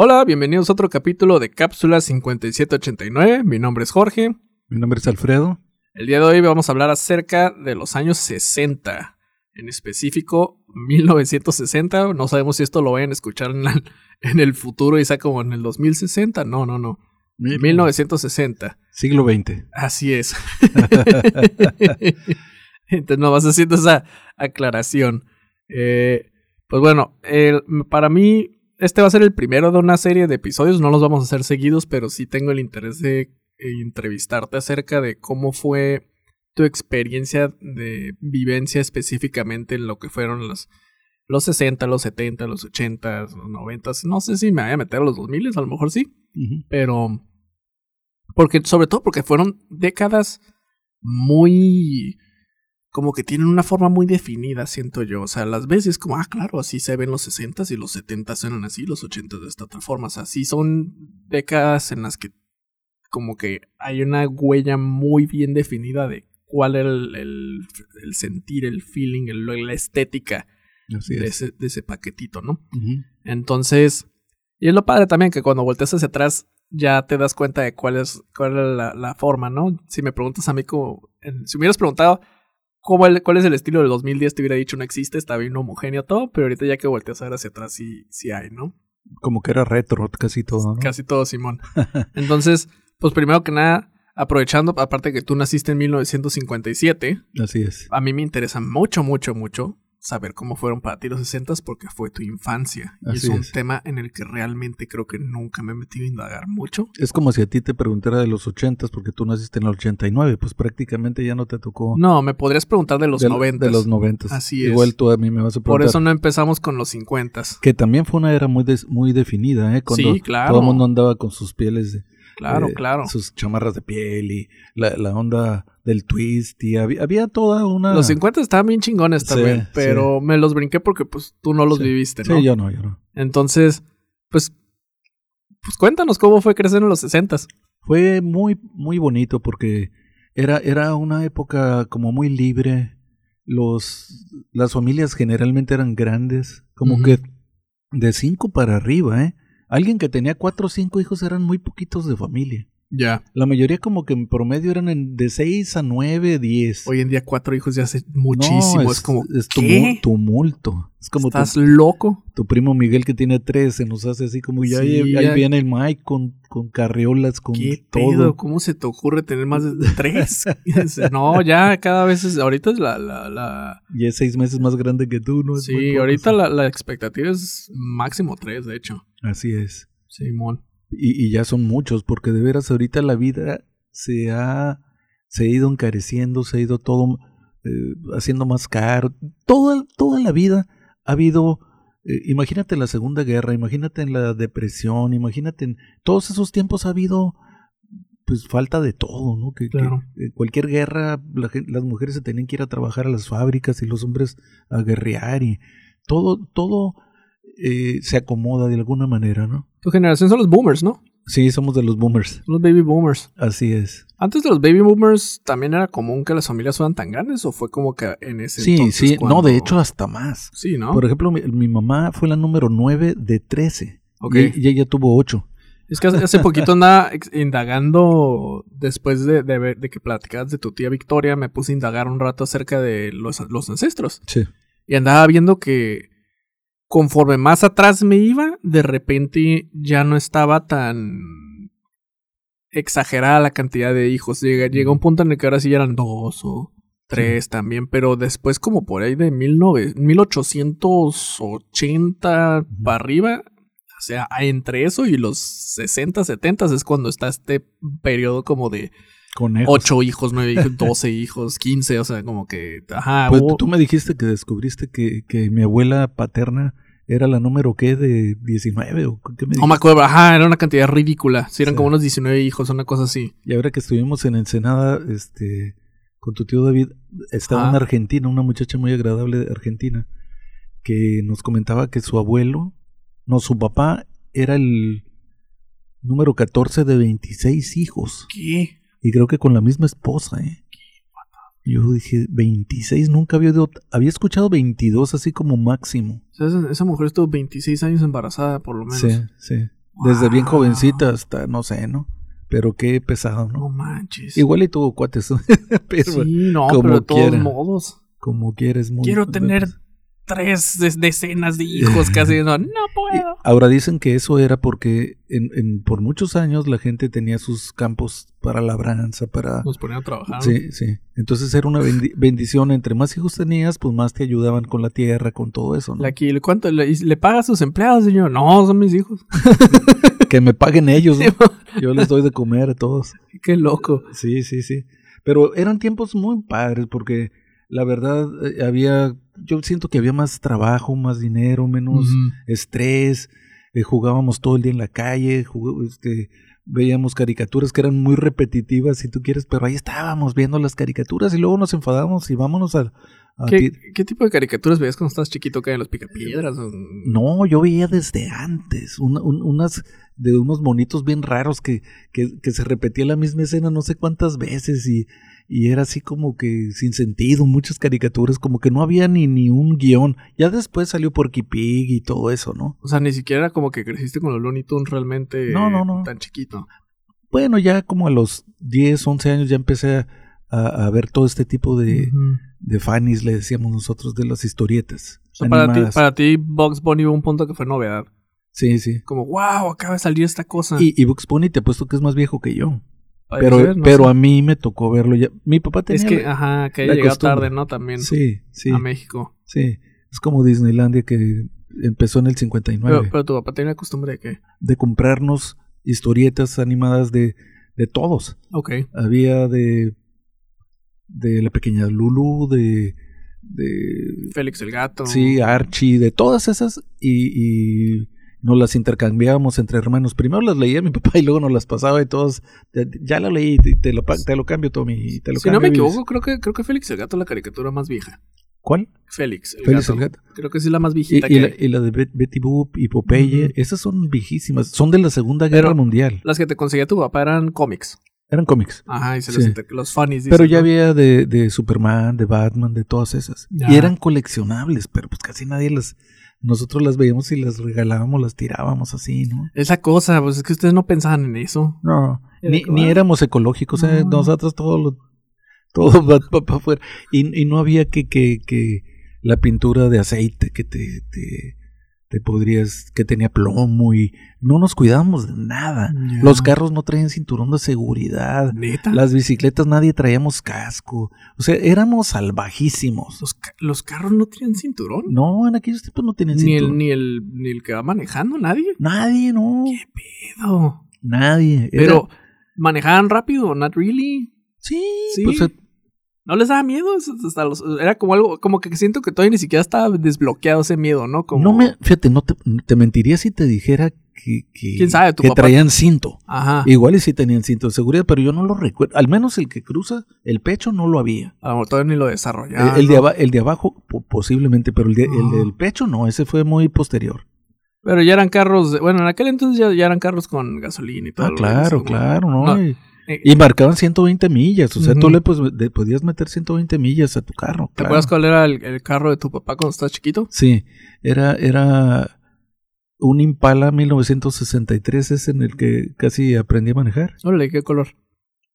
Hola, bienvenidos a otro capítulo de Cápsula 5789. Mi nombre es Jorge. Mi nombre es Alfredo. El día de hoy vamos a hablar acerca de los años 60, en específico 1960. No sabemos si esto lo vayan a escuchar en, la- en el futuro y sea como en el 2060. No, no, no. 1960. Siglo XX. Así es. Entonces no vas haciendo esa aclaración. Eh, pues bueno, el- para mí este va a ser el primero de una serie de episodios. No los vamos a hacer seguidos, pero sí tengo el interés de eh, entrevistarte acerca de cómo fue tu experiencia de vivencia específicamente en lo que fueron los, los 60, los 70, los 80, los 90. No sé si me voy a meter a los 2000, a lo mejor sí pero porque sobre todo porque fueron décadas muy como que tienen una forma muy definida, siento yo. O sea, las ves y es como, ah, claro, así se ven los 60 y los 70 suenan así, los 80 de esta otra forma. O sea, sí son décadas en las que como que hay una huella muy bien definida de cuál era el, el, el sentir, el feeling, el- la estética Así de es. ese, de ese paquetito, ¿no? Entonces, y es lo padre también que cuando volteas hacia atrás ya te das cuenta de cuál es, cuál es la, la forma, ¿no? Si me preguntas a mí como, si me hubieras preguntado cómo el- cuál es el estilo del 2010, te hubiera dicho no existe, está bien homogéneo todo, pero ahorita ya que volteas a ver hacia atrás sí, sí hay, ¿no? Como que era retro casi todo, ¿no? Casi todo, Simón. Entonces, pues primero que nada, aprovechando, aparte que tú naciste en 1957, Así es. a mí me interesa mucho, mucho, mucho saber cómo fueron para ti los 60 porque fue tu infancia. y es un es. tema en el que realmente creo que nunca me he metido a indagar mucho. Es como si a ti te preguntara de los ochentas porque tú naciste en el 89, pues prácticamente ya no te tocó No, me podrías preguntar de los de, 90. de los noventas. Así es. Igual tú a mí me vas a preguntar. Por eso no empezamos con los 50. Que también fue una era muy des- muy definida, ¿eh? Cuando Sí, claro. todo el mundo andaba con sus pieles de, Claro, eh, claro. sus chamarras de piel y la, la onda del twist y había, había toda una Los 50 estaban bien chingones también, sí. pero me los brinqué porque pues tú no los Sí. viviste, ¿no? Sí, yo no, yo no. Entonces, pues, pues cuéntanos cómo fue crecer en los 60 Fue muy, muy bonito porque era, era una época como muy libre. Los, las familias generalmente eran grandes, como que de cinco para arriba, ¿eh? Alguien que tenía cuatro o cinco hijos eran muy poquitos de familia. Ya. La mayoría como que en promedio eran en- de seis a nueve, diez. Hoy en día cuatro hijos ya hace muchísimo. No, es, como, es ¿qué? tumu- tumulto. Es como tu, ¿Estás loco? tu primo Miguel que tiene tres, se nos hace así como ya Sí, ahí, ya. ahí viene el Mike con, con carriolas, con ¿Qué todo. pedo? ¿Cómo se te ocurre tener más de tres? no, ya cada vez es, ahorita es la, la, la Y es seis meses más grande que tú, ¿no? Es sí, ahorita la, la expectativa es máximo tres, de hecho. Así es. Simón. Y, y ya son muchos, porque de veras ahorita la vida se ha, se ha ido encareciendo, se ha ido todo eh, haciendo más caro. Toda, toda la vida ha habido, eh, imagínate la Segunda Guerra, imagínate en la depresión, imagínate en todos esos tiempos ha habido pues falta de todo, ¿no? Que, que, Claro. eh, cualquier guerra, la las mujeres se tenían que ir a trabajar a las fábricas y los hombres a guerrear y todo, todo eh, se acomoda de alguna manera, ¿no? Tu generación son los boomers, ¿no? Sí, somos de los boomers. Los baby boomers. Así es. Antes de los baby boomers, ¿también era común que las familias fueran tan grandes o fue como que en ese Sí, entonces sí. cuando- No, de hecho, hasta más. Sí, ¿no? Por ejemplo, mi, mi mamá fue la número 9 de 13. Ok. Y, y ella tuvo 8. Es que hace, poquito andaba indagando, después de, de, ver- de que platicabas de tu tía Victoria, me puse a indagar un rato acerca de los, los ancestros. Sí. Y andaba viendo que conforme más atrás me iba, de repente ya no estaba tan exagerada la cantidad de hijos. Llega, llega un punto en el que ahora sí eran dos o tres también, pero después como por ahí de 19 1880 Ujú. para arriba, o sea, entre eso y los 60, 70 es cuando está este periodo como de Conejos. 8 hijos, 9 hijos, 12 hijos, 15, o sea, como que, ajá, Pues hubo- tú me dijiste que descubriste que, que mi abuela paterna era la número qué de 19 o qué me No me acuerdo, ajá, era una cantidad ridícula. Sí, eran como unos 19 hijos, una cosa así. Y ahora que estuvimos en Ensenada, este, con tu tío David, estaba una argentina, una muchacha muy agradable de Argentina, que nos comentaba que su abuelo, no, su papá era el número 14 de 26 hijos. ¿Qué? Y creo que con la misma esposa, ¿eh? Yo dije, 26, nunca había, oído- había escuchado 22 así como máximo. O sea, esa, esa mujer estuvo 26 años embarazada, por lo menos. Sí, sí. Desde bien jovencita hasta, no sé, ¿no? Pero qué pesado, No ¿no? manches. Igual y tuvo cuates, pero sí, no, como pero de todos modos. como quieres. Muy, Quiero tener tres de- decenas de hijos casi. No, no puedo. Ahora dicen que eso era porque en, en- por muchos años la gente tenía sus campos para labranza, para... Nos ponían a trabajar. Sí, sí. Entonces era una bendi- bendición. Entre más hijos tenías, pues más te ayudaban con la tierra, con todo eso, ¿no? Aquí, ¿cuánto le, le paga a sus empleados, señor? No, son mis hijos. Que me paguen ellos, ¿no? Yo les doy de comer a todos. Qué loco. Sí, sí, sí. Pero eran tiempos muy padres porque la verdad eh, había, yo siento que había más trabajo, más dinero, menos estrés. eh, jugábamos todo el día en la calle, jugó- este, veíamos caricaturas que eran muy repetitivas, si tú quieres, pero ahí estábamos viendo las caricaturas y luego nos enfadábamos y vámonos a... a ¿Qué, ti- qué tipo de caricaturas veías cuando estabas chiquito que en los picapiedras? o- No, yo veía desde antes una- un- unas de unos monitos bien raros que, que, que se repetía la misma escena no sé cuántas veces y, y era así como que sin sentido, muchas caricaturas, como que no había ni, ni un guion. Ya después salió Porky Pig y todo eso, ¿no? O sea, ni siquiera era como que creciste con los Looney Tunes realmente No, no, no. tan chiquito. Bueno, ya como a los 10, 11 años ya empecé a, a- ver todo este tipo de, Ujú. de fanis, le decíamos nosotros, de las historietas. O sea, para ti, para ti, Bugs Bunny hubo un punto que fue novedad. Sí, sí. Como, wow, acaba de salir esta cosa. Y, y Bugs Bunny te apuesto que es más viejo que yo. Pero, ser, no pero sé. a mí me tocó verlo ya. Mi papá tenía... Es que, la- ajá, que haya la llegado costumbre. tarde, ¿no? También Sí, sí, a México. sí. Es como Disneylandia que empezó en el 59. Pero, pero tu papá tenía la costumbre de que, De comprarnos historietas animadas de, de todos. ok, Había de... De la pequeña Lulu, de... de Félix el gato. Sí, Archie, de todas esas. Y, y nos las intercambiábamos entre hermanos. Primero las leía mi papá y luego nos las pasaba y todos. Ya, la leí, te, te lo, te lo cambio, Tommy. y Te lo Si no cambio, me Vives. equivoco, creo que, creo que Félix el gato es la caricatura más vieja. ¿Cuál? Félix el, Félix gato. el gato. Creo que sí es la más Y, viejita y que la, hay. y la de Bet- Betty Boop y Popeye, Ujú. esas son viejísimas. Son de la Segunda Guerra Pero- Mundial. Las que te conseguía tu papá eran cómics. Eran cómics. Ajá, y se Sí. los, los funnies. Pero ya ¿no? había de, de Superman, de Batman, de todas esas. Ya. Y eran coleccionables, pero pues casi nadie las... Nosotros las veíamos y las regalábamos, las tirábamos así, ¿no? Esa cosa, pues es que ustedes no pensaban en eso. No, ni, ni éramos ecológicos, ¿eh? No. nosotros todo lo, todo va para afuera. Y, y no había que, que, que la pintura de aceite que te, te, te podrías, que tenía plomo y no nos cuidábamos de nada. Los carros no traían cinturón de seguridad. Neta. Las bicicletas nadie traíamos casco. O sea, éramos salvajísimos. Los, ca- los carros no tienen cinturón. No, en aquellos tiempos no tenían Ni el, cinturón. ni, el, ni el que va manejando, nadie. Nadie, no. Pedo. Nadie. Era- Pero, ¿manejaban rápido? Not really. sí, Sí. pues eh, ¿No les daba miedo? Hasta los- era como algo, como que siento que todavía ni siquiera estaba desbloqueado ese miedo, ¿no? Como, No me, fíjate, no te, te mentiría si te dijera que, que, ¿Quién sabe? Tu que papá- traían cinto. Ajá. Igual y sí tenían cinto de seguridad, pero yo no lo recuerdo. Al menos el que cruza el pecho no lo había. A lo mejor todavía ni lo desarrollaban. el, el de el de abajo po- posiblemente, pero el, de- el Ah. del pecho no, ese fue muy posterior. Pero ya eran carros, de- bueno, en aquel entonces ya, ya eran carros con gasolina y todo. Ah, claro, claro, ¿no? No, Y, eh, marcaban 120 millas, o sea, tú Ujú. le, pues, le podías meter 120 millas a tu carro. ¿Te claro. acuerdas cuál era el, el carro de tu papá cuando estabas chiquito? Sí, era, era un Impala 1963, es en el que casi aprendí a manejar. Órale, ¿qué color?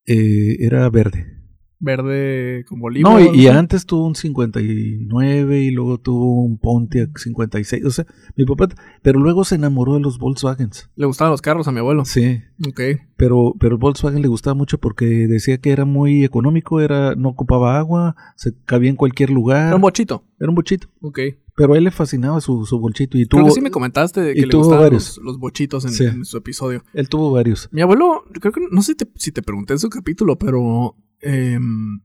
Eh, era verde. Verde como olivo. No, y, antes tuvo un 59 y luego tuvo un Pontiac 56. O sea, mi papá, pero luego se enamoró de los Volkswagens. Le gustaban los carros a mi abuelo. Sí, Ok. pero, pero el Volkswagen le gustaba mucho porque decía que era muy económico, era, no ocupaba agua, se cabía en cualquier lugar. Era un bochito. Era un bochito. Ok. Pero a él le fascinaba su, su bolchito y Creo tuvo, que sí me comentaste de que le tuvo gustaban los, los bochitos en, Sí. en su episodio. él tuvo varios. Mi abuelo, creo que no sé si te, si te pregunté en su capítulo, pero. Em,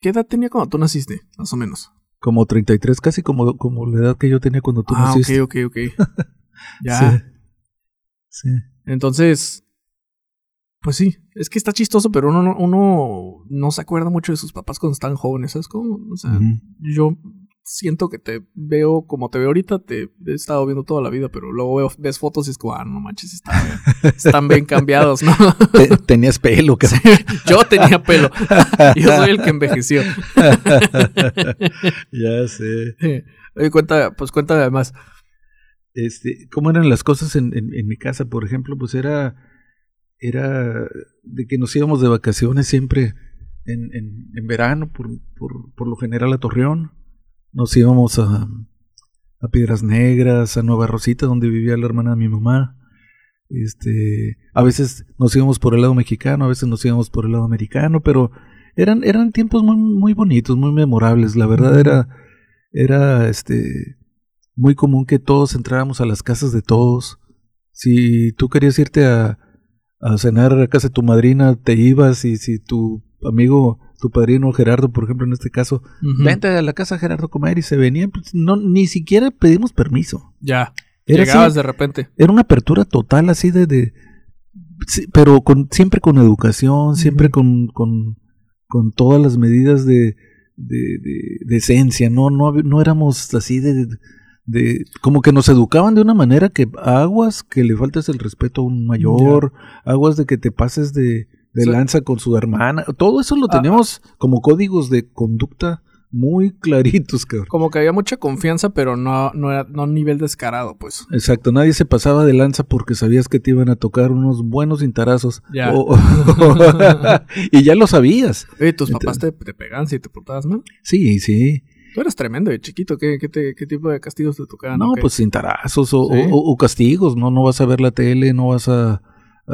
¿Qué edad tenía cuando tú naciste? Más o menos. Como 33, casi como, como la edad que yo tenía cuando tú ah, naciste. ok, ok, ok. ya. Sí. sí. Entonces. Pues sí, es que está chistoso, pero uno, no- uno no se acuerda mucho de sus papás cuando están jóvenes, ¿sabes cómo? O sea, yo siento que te veo como te veo ahorita, te he estado viendo toda la vida, pero luego veo, ves fotos y es como, ah, no manches, están, están bien cambiados, ¿no? Te- tenías pelo, cabrón. Yo tenía pelo. Yo soy el que envejeció. ya sé. Oye, cuenta, pues cuéntame además. este, cómo eran las cosas en, en, mi casa, por ejemplo, pues era, era de que nos íbamos de vacaciones siempre en, en, en verano, por, por, por, lo general a Torreón, nos íbamos a, a Piedras Negras, a Nueva Rosita, donde vivía la hermana de mi mamá. Este, a veces nos íbamos por el lado mexicano, a veces nos íbamos por el lado americano, pero eran, eran tiempos muy, muy bonitos, muy memorables. La verdad era, era este, muy común que todos entráramos a las casas de todos. Si tú querías irte a, a cenar a casa de tu madrina, te ibas y si tu amigo, tu padrino Gerardo, por ejemplo, en este caso, vente a la casa Gerardo a comer y se venía, pues, no, ni siquiera pedimos permiso. Ya. Llegabas de repente. Era una apertura total así de, de pero con, siempre con educación, siempre con, con, con todas las medidas de, de, de, esencia, no, no, no éramos así de, de, como que nos educaban de una manera que aguas que le faltes el respeto a un mayor, aguas de que te pases de, de lanza con su hermana, todo eso lo ah, teníamos como códigos de conducta muy claritos, cabrón. Como que había mucha confianza, pero no, no era no nivel descarado, pues. Exacto, nadie se pasaba de lanza porque sabías que te iban a tocar unos buenos cintarazos. Ya. y ya lo sabías. Oye, ¿tus papás te, te pegan si te portabas mal? Sí, sí. Tú eras tremendo de chiquito. ¿Qué, qué, qué tipo de castigos te tocaban? No, pues cintarazos o, o, castigos. No, no vas a ver la tele, no vas a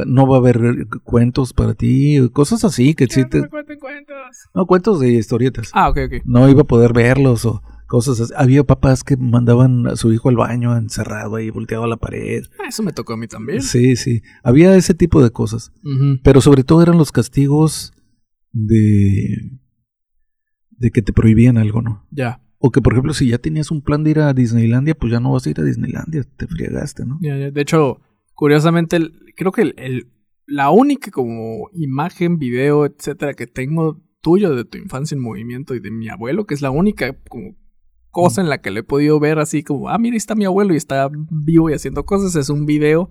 no va a haber cuentos para ti, cosas así que sí te... cuentos. No, cuentos de historietas. Ah, ok, ok. No iba a poder verlos o cosas así. Había papás que mandaban a su hijo al baño encerrado ahí, volteado a la pared. Ah, eso me tocó a mí también. Sí, sí. Había ese tipo de cosas. Pero sobre todo eran los castigos de... de que te prohibían algo, ¿no? Ya. O que, por ejemplo, si ya tenías un plan de ir a Disneylandia, pues ya no vas a ir a Disneylandia, te friegaste, ¿no? Ya, ya. De hecho, curiosamente, creo que el, la única como imagen, video, etcétera, que tengo tuyo de tu infancia en movimiento y de mi abuelo, que es la única como cosa en la que le he podido ver así como, ah, mira, está mi abuelo y está vivo y haciendo cosas, es un video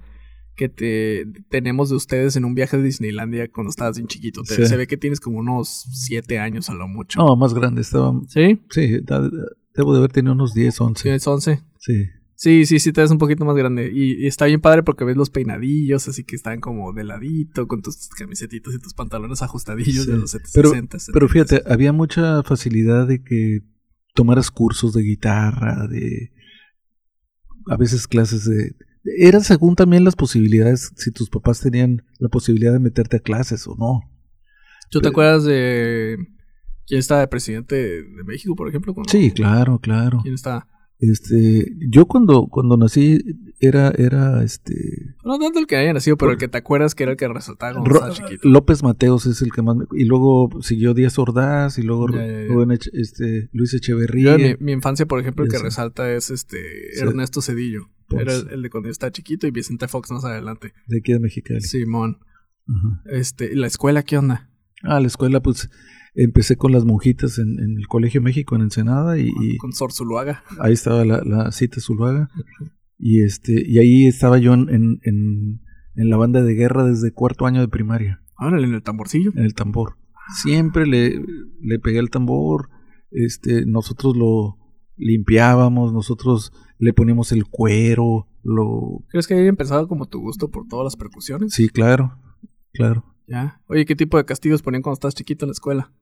que te tenemos de ustedes en un viaje a Disneylandia cuando estabas bien chiquito. Se ve que tienes como unos siete años a lo mucho. No, más grande estaba. ¿Sí? Sí, debo de haber tenido unos 10, 11. 10, 11. Sí. Sí, sí, sí, te ves un poquito más grande. Y, está bien padre porque ves los peinadillos, así que están como de ladito, con tus camisetitas y tus pantalones ajustadillos de los 60. Pero, pero fíjate, había mucha facilidad de que tomaras cursos de guitarra, de. A veces clases de. Eran según también las posibilidades, si tus papás tenían la posibilidad de meterte a clases o no. ¿Tú te acuerdas de. ¿Quién estaba de presidente de México, por ejemplo? Sí, claro, claro. ¿Quién está? Este, yo cuando, cuando nací era, era este. No tanto el que haya nacido, pero el que te acuerdas que era el que resaltaba chiquito. López Mateos es el que más y luego siguió Díaz Ordaz y luego este Luis Echeverría. mi, mi, infancia, por ejemplo, el que resalta es este Ernesto Cedillo. Era el, de cuando estaba chiquito y Vicente Fox más adelante. De aquí de Mexicali. Simón. Este, ¿la escuela qué onda? Ah, la escuela, pues empecé con las monjitas en, el Colegio México en Ensenada y, con Sor Zuluaga. Ahí estaba la, la cita Zuluaga y este y ahí estaba yo en, en, en, la banda de guerra desde cuarto año de primaria. Árale, en el tamborcillo. En el tambor. Siempre le, le pegué el tambor, este, nosotros lo limpiábamos, nosotros le poníamos el cuero, lo... ¿Crees que haya empezado como tu gusto por todas las percusiones? Sí, claro, claro. Ya. Oye, ¿qué tipo de castigos ponían cuando estabas chiquito en la escuela?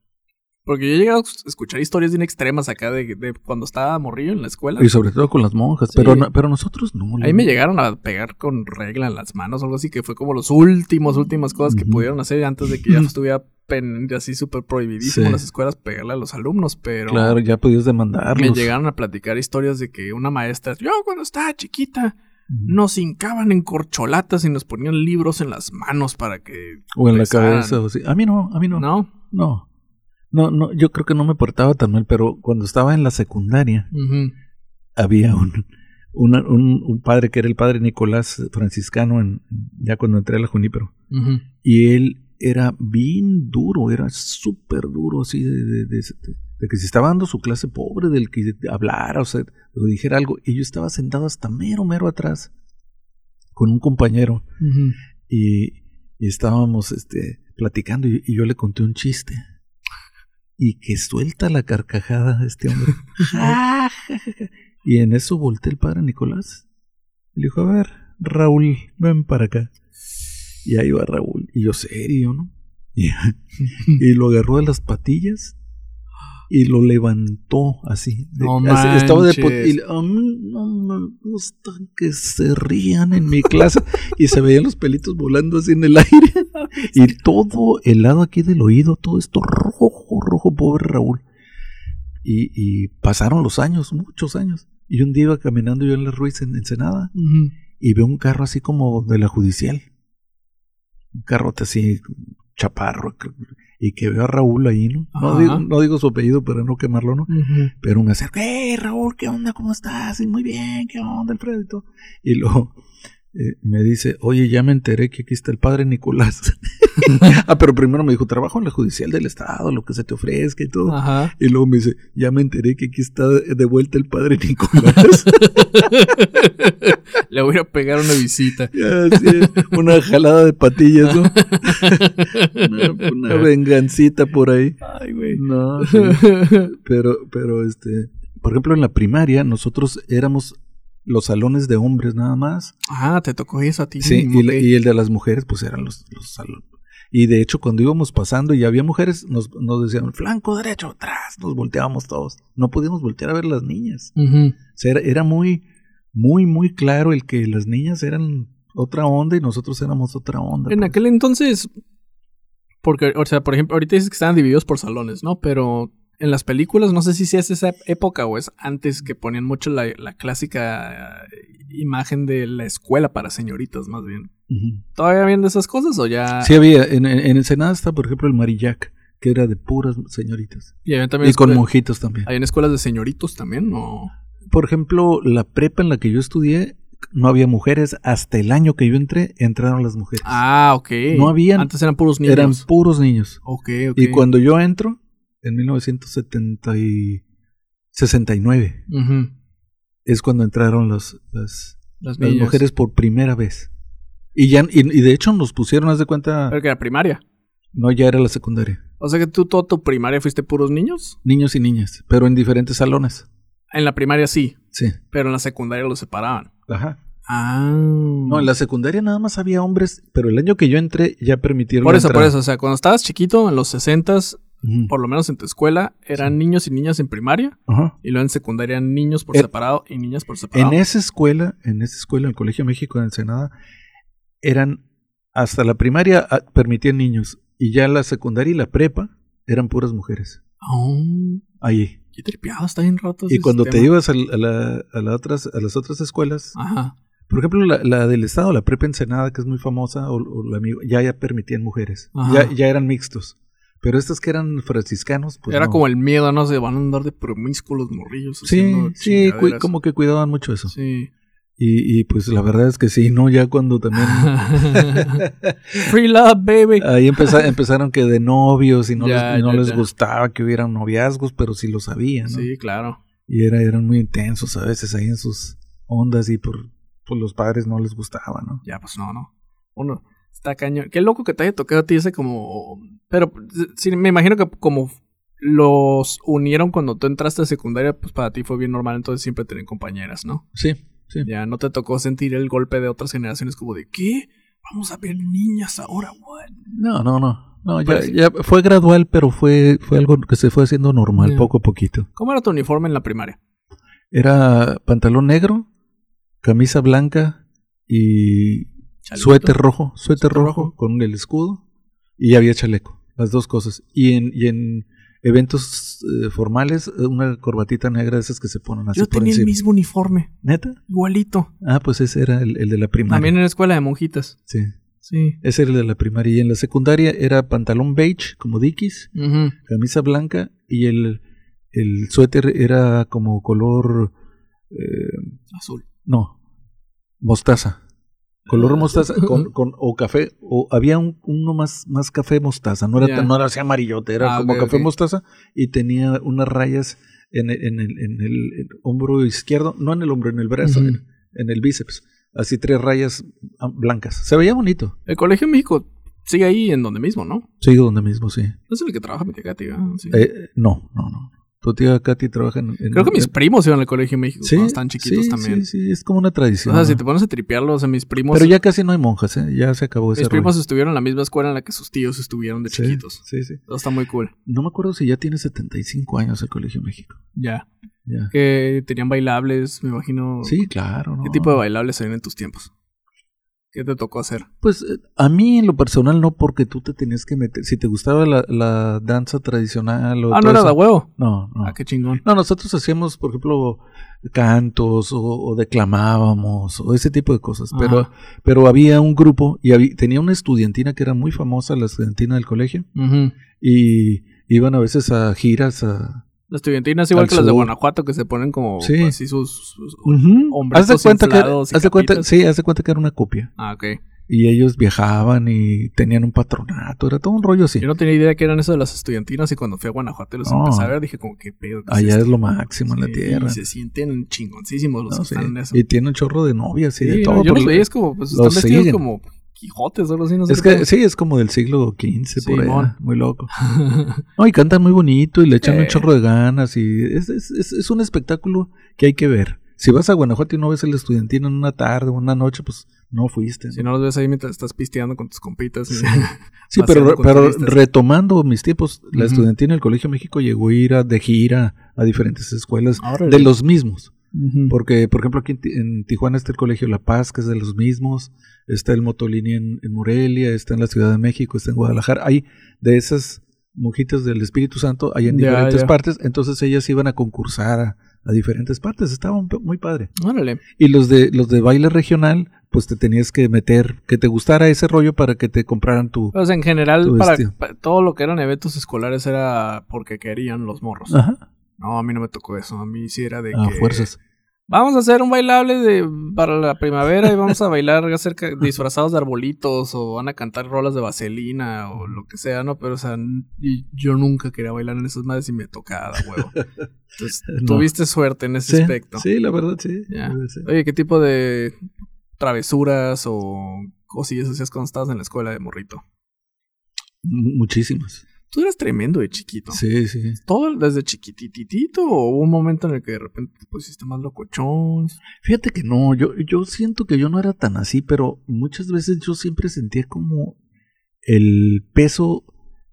Porque yo he llegado a escuchar historias bien extremas acá de, cuando estaba morrillo en la escuela. Y sobre todo con las monjas, pero, pero nosotros no. Ahí me llegaron a pegar con regla en las manos o algo así, que fue como los últimos, últimas cosas que pudieron hacer antes de que ya estuviera así súper prohibidísimo en las escuelas pegarle a los alumnos, pero... Claro, ya podías demandarlos. Me llegaron a platicar historias de que una maestra, yo cuando estaba chiquita, nos hincaban en corcholatas y nos ponían libros en las manos para que... O en la cabeza, o sí. A mí no, a mí no. ¿No? No. No, no, yo creo que no me portaba tan mal, pero cuando estaba en la secundaria había un, un, padre que era el padre Nicolás franciscano, en, ya cuando entré a la Junípero. Y él era bien duro, era súper duro, así de, de, de, de, que si estaba dando su clase pobre, del que hablara, o sea, o dijera algo. Y yo estaba sentado hasta mero, mero atrás con un compañero. y, y, estábamos este, platicando y yo le conté un chiste y que suelta la carcajada este hombre. y en eso volteé el padre Nicolás Y le dijo, a ver, Raúl, ven para acá. Y ahí va Raúl. Y yo, serio, ¿no? Y, y lo agarró de las patillas y lo levantó así. de- No así, estaba de y, a mí no me gusta que se rían en mi clase. y se veían los pelitos volando así en el aire. y todo el lado aquí del oído, todo esto rojo, rojo, pobre Raúl. Y, y pasaron los años, muchos años. Y un día iba caminando yo en la Ruiz en Ensenada Ujú. y veo un carro así como de la judicial. Un carrote así, chaparro. Y que veo a Raúl ahí, ¿no? No digo, no digo su apellido para no quemarlo, ¿no? Pero me acerca, ¡Hey, Raúl, qué onda! ¿Cómo estás? Y muy bien, ¿qué onda, Alfredo? Y, todo. Y luego eh, me dice, oye, ya me enteré que aquí está el padre Nicolás. ah, pero primero me dijo, trabajo en la judicial del estado, lo que se te ofrezca y todo. Ajá. Y luego me dice, ya me enteré que aquí está de vuelta el padre Nicolás. Le voy a pegar una visita. Ya, sí, una jalada de patillas, ¿no? una, una vengancita por ahí. Ay, güey. No, sí. pero, pero este, por ejemplo, en la primaria nosotros éramos los salones de hombres nada más. Ah, te tocó eso a ti. Sí, y, la- ok. y el de las mujeres, pues eran los, los salones. Y de hecho, cuando íbamos pasando y había mujeres, nos, nos decían, flanco derecho, atrás, nos volteábamos todos. No podíamos voltear a ver las niñas. O sea, era, era muy, muy, muy claro el que las niñas eran otra onda y nosotros éramos otra onda. En pues. aquel entonces, porque, o sea, por ejemplo, ahorita dices que estaban divididos por salones, ¿no? Pero en las películas, no sé si es esa época o es antes que ponían mucho la, la clásica eh, imagen de la escuela para señoritas, más bien. ¿Todavía viendo esas cosas o ya? Sí había, en, en, en Ensenada está, por ejemplo, el Marillac, que era de puras señoritas. Y había también Y con monjitos también. ¿Hay en escuelas de señoritos también? ¿O? Por ejemplo, la prepa en la que yo estudié, no había mujeres. Hasta el año que yo entré, entraron las mujeres. Ah, ok. No habían- Antes eran puros niños. Eran puros niños. Ok, ok. Y cuando yo entro, en 1969, Ujú. es cuando entraron las, las, Las mujeres por primera vez. Y ya, y, y de hecho nos pusieron, haz de cuenta, Pero que era primaria. no, ya era la secundaria. O sea que tú toda tu primaria fuiste puros niños. Niños y niñas, pero en diferentes salones. En la primaria sí, Sí. pero en la secundaria los separaban. Ajá. Ah. No, en la secundaria nada más había hombres, pero el año que yo entré ya permitieron Por eso, por eso. O sea, cuando estabas chiquito, en los 60s, Por lo menos en tu escuela, eran Sí. niños y niñas en primaria. Y luego en secundaria eran niños por Eh, separado y niñas por separado. En esa escuela, en esa escuela, en el Colegio México de Ensenada, eran hasta la primaria ah, permitían niños y ya la secundaria y la prepa eran puras mujeres. Oh, Ahí. qué tripiado, está bien roto. Y cuando te ibas a, la- a la otras, a las otras escuelas, Ajá. por ejemplo, la, la del Estado, la prepa Ensenada, que es muy famosa, o, o la ya, ya permitían mujeres. Ya, ya eran mixtos. Pero estas que eran franciscanos, pues Era no. como el miedo, ¿no? Se van a andar de promiscuos los morrillos. Sí, sí, como que cuidaban mucho eso. Sí. Y, y pues la verdad es que sí, ¿no? Ya cuando también... Free love, baby. Ahí empeza- empezaron que de novios y no, Ya, les, y no ya, les ya. gustaba que hubieran noviazgos, pero sí lo sabían, ¿no? Sí, claro. Y era, eran muy intensos a veces ahí en sus ondas y por, por los padres no les gustaba, ¿no? Ya, pues no, no. Uno está cañón. Qué loco que te haya tocado a ti ese como. Pero sí, me imagino que como los unieron cuando tú entraste a secundaria, pues para ti fue bien normal, entonces siempre tener compañeras, ¿no? Sí, sí. Ya no te tocó sentir el golpe de otras generaciones como de ¿qué? Vamos a ver niñas ahora, what? No, no, no. No, ya, Pues- ya fue gradual, pero fue, fue algo que se fue haciendo normal, poco a poquito. ¿Cómo era tu uniforme en la primaria? Era pantalón negro, camisa blanca y Chalequito. suéter rojo, suéter rojo, con el escudo y había chaleco, las dos cosas. Y en, y en eventos eh, formales, eh, una corbatita negra de esas que se ponen así Yo por tenía el mismo uniforme, ¿Neta? igualito. Ah, pues ese era el, el de la primaria. También en la escuela de monjitas. Sí, Sí. ese era el de la primaria. Y en la secundaria era pantalón beige, como Dickies, camisa blanca y el, el suéter era como color... eh, Azul. no, mostaza. Color mostaza con, con- o café, o había un, uno más, más café mostaza, no era, tan- no era así amarillote, era Ah, como café mostaza y tenía unas rayas en el, en el, en el- el hombro izquierdo, no en el hombro, en el brazo, en, en el bíceps, así tres rayas ah, blancas. Se veía bonito. El Colegio México sigue ahí en donde mismo, ¿no? Sigo donde mismo, sí. No es el que trabaja mi tía Katy, ¿verdad? Sí. Eh, no, no, no. Tu tía Katy trabaja en... en- Creo que mis primos iban al colegio en México Sí, cuando estaban chiquitos sí, también. Sí, sí, es como una O tradición. sea, si te pones a tripearlos, o sea, mis primos, Pero ya casi no hay monjas, ¿eh? Ya se acabó ese mis rollo. primos estuvieron en la misma escuela en la que sus tíos estuvieron de Sí, chiquitos. Sí, sí. Eso está muy cool. No me acuerdo si ya tiene 75 años el Colegio México. Ya. Ya. Que tenían bailables, me imagino. Sí, claro. ¿no? ¿Qué tipo de bailables habían en tus tiempos? ¿Qué te tocó hacer? Pues eh, a mí en lo personal no, porque tú te tenías que meter. Si te gustaba la, la danza tradicional o Ah, no era de huevo. No, no. Ah, qué chingón. No, nosotros hacíamos, por ejemplo, cantos o, o declamábamos o ese tipo de cosas. Pero, Ajá. pero había un grupo y había- tenía una estudiantina que era muy famosa, la estudiantina del colegio, y iban a veces a giras a... Las estudiantinas igual Al que las de sur. Guanajuato que se ponen como Sí. así sus... sus- Ujú. Hombritos Haz de cuenta que, haz de cuenta, sí, haz de cuenta que era una copia. Ah, ok. Y ellos viajaban y tenían un patronato, era todo un rollo así. Yo no tenía idea que eran eso de las estudiantinas y cuando fui a Guanajuato los No. empecé a ver dije como qué pedo. ¿qué Allá es lo máximo en la tierra. Y se sienten chingoncísimos los No, que sí. están en eso. Y tiene un chorro de novias y de todo. yo los veía es como, pues están vestidos siguen. como Quijotes algo así, no sé. Es que sí, es como del siglo XV por allá, muy loco. No, y cantan muy bonito y le echan un Sí. chorro de ganas y es, es, es, es un espectáculo que hay que ver. Si vas a Guanajuato y no ves el estudiantino en una tarde o una noche, pues no fuiste. si no los ves ahí mientras estás pisteando con tus compitas. Sí, paseando pero, retomando mis tiempos, la estudiantina del Colegio México llegó a ir a, de gira a diferentes escuelas Órale. de los mismos. Porque, por ejemplo, aquí en, en Tijuana está el Colegio La Paz, que es de los mismos. Está el Motolini en, en Morelia, está en la Ciudad de México, está en Guadalajara. Hay de esas monjitas del Espíritu Santo, hay en diferentes partes. Entonces ellas iban a concursar a, a diferentes partes. Estaba muy padre. Órale. Y los de, los de baile regional, pues te tenías que meter, que te gustara ese rollo para que te compraran tu... Pues en general, para, todo lo que eran eventos escolares era porque querían los morros. Ajá, No, a mí no me tocó eso. A mí sí era de a que... fuerzas. Vamos a hacer un bailable de, para la primavera y vamos a bailar acerca, disfrazados de arbolitos o van a cantar rolas de vaselina o lo que sea, ¿no? Pero, o sea, yo nunca quería bailar en esas madres y me tocaba, huevo. Entonces, No. tuviste suerte en ese Sí, aspecto. sí, la verdad, sí. Ya. Oye, ¿qué tipo de travesuras o cosillas hacías cuando estabas en la escuela de morrito? Muchísimas. Tú eras tremendo de chiquito. Sí, sí. ¿Todo desde chiquititito o hubo un momento en el que de repente te pusiste más locochón? Fíjate que no, yo, yo siento que yo no era tan así, pero muchas veces yo siempre sentía como el peso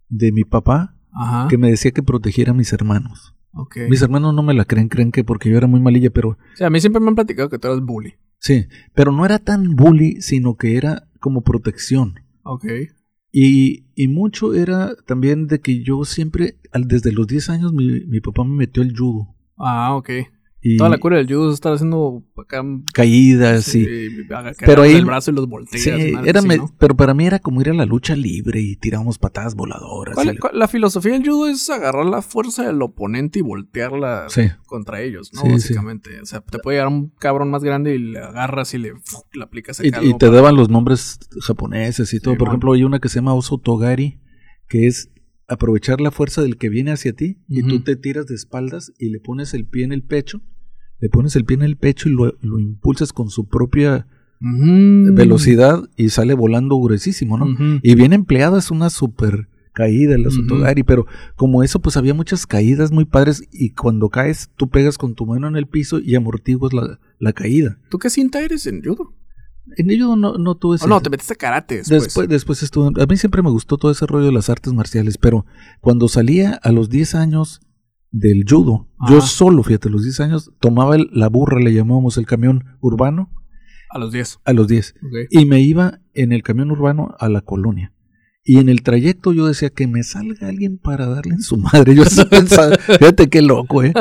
de mi papá Ajá. que me decía que protegiera a mis hermanos. Ok. Mis hermanos no me la creen, creen que porque yo era muy malilla, pero O sea, a mí siempre me han platicado que tú eras bully. sí, pero no era tan bully, sino que era como protección. Ok. Y, y mucho era también de que yo siempre, al- desde los 10 años, mi, mi papá me metió el judo. Ah, ok. Y Toda la cura del judo es estar haciendo acá. caídas, sí. que Pero ahí- el brazo y los volteas. Sí, madre, era sí, me- ¿no? pero para mí era como ir a la lucha libre y tirábamos patadas voladoras. ¿Cuál- y- cuál- la filosofía del judo es agarrar la fuerza del oponente y voltearla Sí. contra ellos, ¿no? Básicamente. O sea, te puede llegar un cabrón más grande y le agarras y le, le aplicas Y, acá y algo te daban los nombres japoneses y todo. Por ejemplo, hay una que se llama Oso Togari, que es aprovechar la fuerza del que viene hacia ti y tú te tiras de espaldas y le pones el pie en el pecho. Le pones el pie en el pecho y lo, lo impulsas con su propia velocidad y sale volando gruesísimo, ¿no? Y bien empleado, es una super caída el Ujú. Togari, pero como eso, pues había muchas caídas muy padres y cuando caes, tú pegas con tu mano en el piso y amortiguas la, la caída. ¿Tú qué cinta eres en judo? En ello no, no tuve Oh, no, te metiste a karate después. Después, después estuve. A mí siempre me gustó todo ese rollo de las artes marciales, pero cuando salía a los 10 años del judo, yo solo, fíjate, a los 10 años, tomaba el- la burra, le llamábamos el camión urbano, A los 10. a los 10, Ok. y me iba en el camión urbano a la colonia. Y en el trayecto yo decía que me salga alguien para darle en su madre. Yo así pensaba, fíjate qué loco, ¿eh?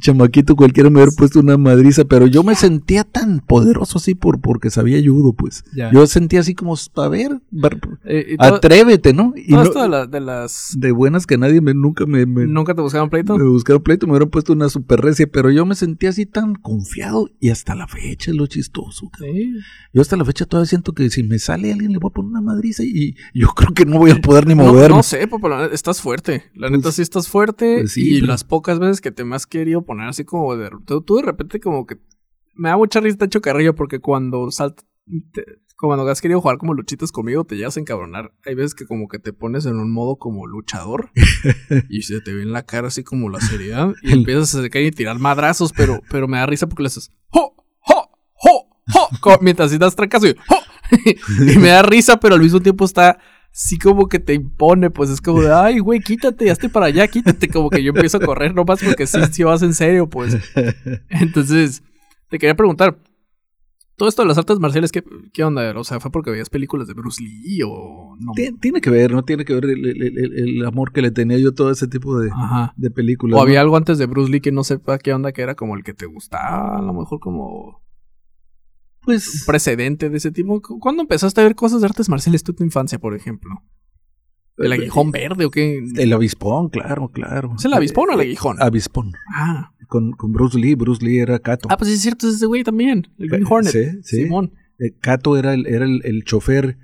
Chamaquito cualquiera me hubiera puesto una madriza, pero yo me sentía tan poderoso así por porque sabía judo, pues. Ya. Yo sentía así como, a ver, bar- Eh, todo, atrévete, ¿no? Y todo no- esto de, la- de las... de buenas que nadie me, nunca me, me, ¿Nunca te buscaban pleito? me buscaron pleito, me hubieran puesto una super recia, pero yo me sentía así tan confiado y hasta la fecha es lo chistoso. Sí. Yo hasta la fecha todavía siento que si me sale alguien le voy a poner una madriza y yo creo que no voy a poder ni moverme. no sé, neta, estás fuerte. La Pues- neta sí estás fuerte. pues sí, y pero- las pocas veces que te me has querido poner así como de... Tú, de repente como que... Me da mucha risa, te echo carrillo porque cuando sal- te- como cuando has querido jugar como luchitas conmigo, te llegas a encabronar. Hay veces que como que te pones en un modo como luchador y se te ve en la cara así como la seriedad y empiezas a acercar y tirar madrazos, pero, pero me da risa porque le haces ¡Jo! ¡Jo! ¡Jo! ¡Jo! Mientras si das trancas y ¡Jo! y me da risa, pero al mismo tiempo está sí como que te impone, pues es como de, ay, güey, quítate, ya estoy para allá, quítate, como que yo empiezo a correr nomás porque sí, sí vas en serio, pues. Entonces, te quería preguntar, todo esto de las artes marciales, ¿qué, qué onda? O sea, ¿fue porque veías películas de Bruce Lee o no? Tien- Tiene que ver, ¿no? Tiene que ver el, el- el- el amor que le tenía yo a todo ese tipo de, de películas. O ¿no? había algo antes de Bruce Lee que no sepa qué onda, que era como el que te gustaba, a lo mejor como un Pues precedente de ese tipo. ¿Cu- ¿Cuándo empezaste a ver cosas de artes marciales tú en tu infancia, por ejemplo? ¿El aguijón verde o qué? el avispón, claro, claro. ¿Es el avispón o el aguijón? Avispón. Ah, Con, con Bruce Lee, Bruce Lee era Kato. ah pues es cierto, es ese güey también, el Green Hornet. Sí, sí. Simón. Eh, Kato era el, era el, el chofer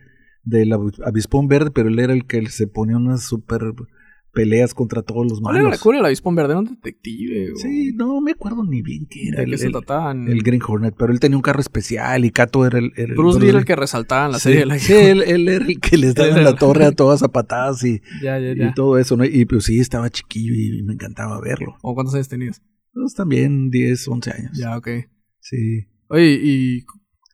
del avi- avispón verde, pero él era el que se ponía unas super peleas contra todos los ¿Cuál era la malos. cura del avispón verde? ¿Era un detective? o Sí, no me acuerdo ni bien qué era. ¿De El, qué se el- trataban? el Green Hornet, pero él tenía un carro especial y Kato era el. el Bruce Lee era el que resaltaba en la Sí, serie de la sí, él, él era el que les daba en la torre a todas a patadas y, Ya, ya, y ya. todo eso, ¿no? Y pues sí, estaba chiquillo y me encantaba verlo. ¿O cuántos años tenías? Pues también 10, 11 años. Ya, ok. Sí. Oye, y...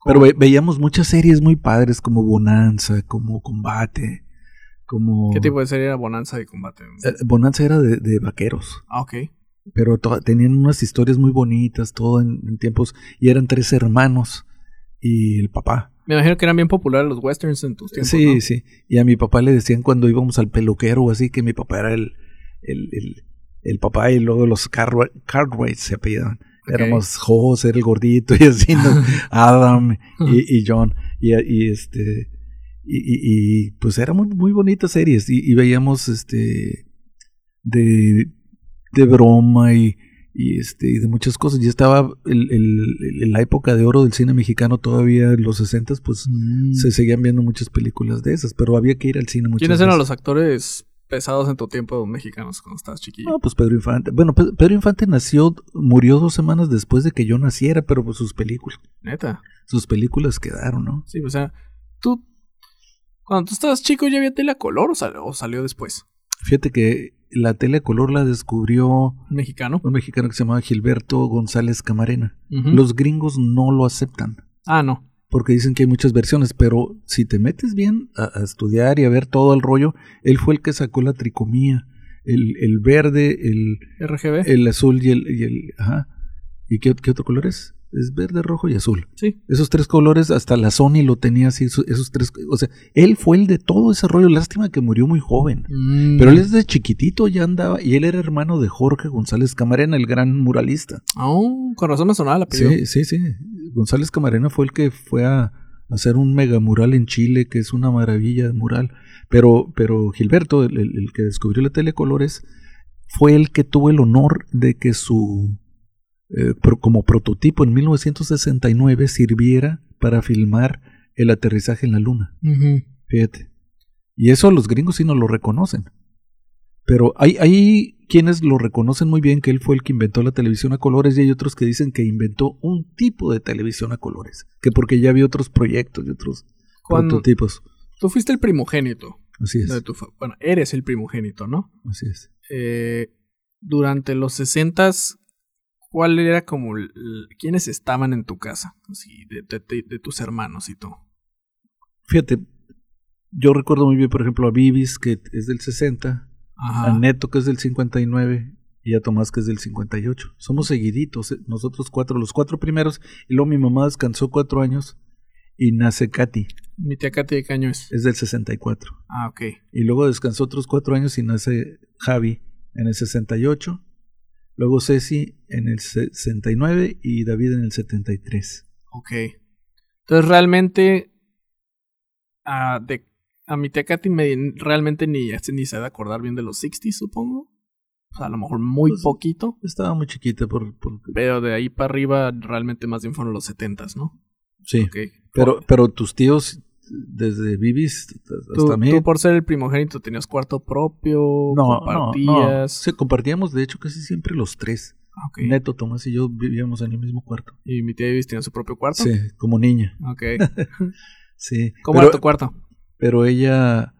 Pero ve- veíamos muchas series muy padres como Bonanza, como Combate, como... ¿Qué tipo de serie era Bonanza de combate? Eh, Bonanza era de, de vaqueros, Ah, ok. pero tenían unas historias muy bonitas, todo en, en tiempos, y eran tres hermanos y el papá. Me imagino que eran bien populares los westerns en tus tiempos, sí, ¿no? sí. Y a mi papá le decían cuando íbamos al peluquero o así que mi papá era el, el, el, el papá y luego los Cartwright se apellidaban. Ok. Éramos José, era el gordito y así, ¿no? Adam y, y John. Y, y este. Y, y- y, pues eran muy, muy bonitas series. Y, y veíamos este. De, de broma y, y este y de muchas cosas. Y estaba el, el- el- la época de oro del cine mexicano todavía en los 60 pues Mm. se seguían viendo muchas películas de esas, pero había que ir al cine muchas ¿Quiénes eran los actores pesados en tu tiempo mexicanos cuando estabas chiquillo? No, pues Pedro Infante. Bueno, Pe- Pedro Infante nació, murió dos semanas después de que yo naciera, pero pues sus películas, Neta. sus películas quedaron, ¿no? Sí, o sea, tú... Cuando tú estabas chico ya había tele a color o, sal- o salió después. Fíjate que la tele a color la descubrió Mexicano. un mexicano que se llamaba Gilberto González Camarena. Los gringos no lo aceptan. Ah, no. Porque dicen que hay muchas versiones, pero si te metes bien a, a estudiar y a ver todo el rollo, él fue el que sacó la tricomía, el, el verde, el, RGB. el azul y el, y el ajá. ¿Y qué, qué otro color es? Es verde, rojo y azul. Sí. Esos tres colores, hasta la Sony lo tenía así, esos, tres, o sea, él fue el de todo ese rollo, lástima que murió muy joven. Mm. Pero él desde chiquitito ya andaba, y él era hermano de Jorge González Camarena, el gran muralista. Oh, con razón me sonaba apellido. Sí, sí, sí. González Camarena fue el que fue a hacer un mega mural en Chile, que es una maravilla de mural. Pero, pero Gilberto, el, el- el que descubrió la telecolores, fue el que tuvo el honor de que su eh, como prototipo en 1969 sirviera para filmar el aterrizaje en la luna. Fíjate. Y eso los gringos sí no lo reconocen. Pero hay, hay quienes lo reconocen muy bien que él fue el que inventó la televisión a colores y hay otros que dicen que inventó un tipo de televisión a colores. Que porque ya había otros proyectos y otros prototipos. tú fuiste el primogénito Así es. de tu fa- Bueno, eres el primogénito, ¿no? Así es. Eh, durante los sesentas, ¿cuál era como... el- ¿Quiénes estaban en tu casa? Así, de, de- de- de tus hermanos y tú. Fíjate, yo recuerdo muy bien, por ejemplo, a Vivis, que es del 60, Ajá. a Neto, que es del 59, y a Tomás, que es del 58. Somos seguiditos, eh, nosotros cuatro, los cuatro primeros, y luego mi mamá descansó cuatro años y nace Katy, Mi tía Katy de Caño es. es del 64. Ah, ok. Y luego descansó otros cuatro años y nace Javi en el 68. Luego Ceci en el 69 y David en el 73. Ok. Entonces realmente a, de, a mi tía Katy me, realmente ni, ni se ha de acordar bien de los 60 supongo. O sea, a lo mejor muy Pues, poquito. Estaba muy chiquita por... por- Pero de ahí para arriba realmente más bien fueron los 70 ¿no? sí. Ok. Pero, pero tus tíos, desde Vivis tú, hasta mí... tú por ser el primogénito tenías cuarto propio, no, no, no. compartías. Sí, compartíamos, de hecho, casi siempre los tres. Ah, Ok. Neto, Tomás y yo vivíamos en el mismo cuarto. ¿Y mi tía Ibis tenía su propio cuarto? Sí, como niña. Ok. Sí. ¿Cómo pero, era tu cuarto? pero ella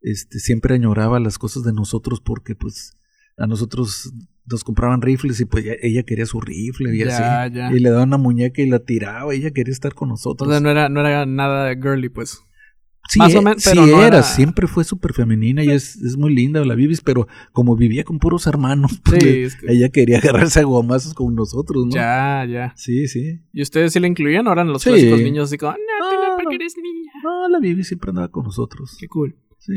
este, siempre añoraba las cosas de nosotros porque pues a nosotros nos compraban rifles y pues ya- ella quería su rifle y Ya, así. ya. Y le daban una muñeca y la tiraba. Ella quería estar con nosotros. Entonces no era, no era nada girly, pues. Sí, Más o eh, menos, sí pero no era, era- siempre fue súper femenina y es, es muy linda la Vivis, pero como vivía con puros hermanos, pues, Sí, le- es que- ella quería agarrarse a gomazos con nosotros, ¿no? Ya, ya. Sí, sí. ¿Y ustedes sí la incluían o eran los Sí. clásicos niños así como, no, No, no, porque eres niña? No, la Vivis siempre andaba con nosotros. Qué cool. Sí.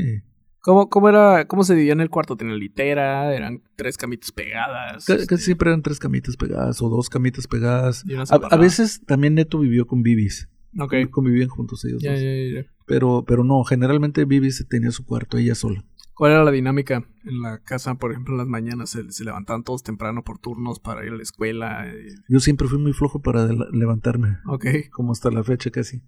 ¿Cómo, cómo era, cómo se dividía en el cuarto? ¿Tenía litera? ¿Eran tres camitas pegadas? Ca- Este, Casi siempre eran tres camitas pegadas o dos camitas pegadas. A, veces también Neto vivió con Vivis. Ok. Convivían juntos ellos Ya, dos. ya, ya, ya. Pero, pero no, generalmente Vivis tenía su cuarto ella sola. ¿Cuál era la dinámica en la casa? Por ejemplo, en las mañanas se, se levantaban todos temprano por turnos para ir a la escuela. eh, Yo siempre fui muy flojo para levantarme. Ok. como hasta la fecha casi.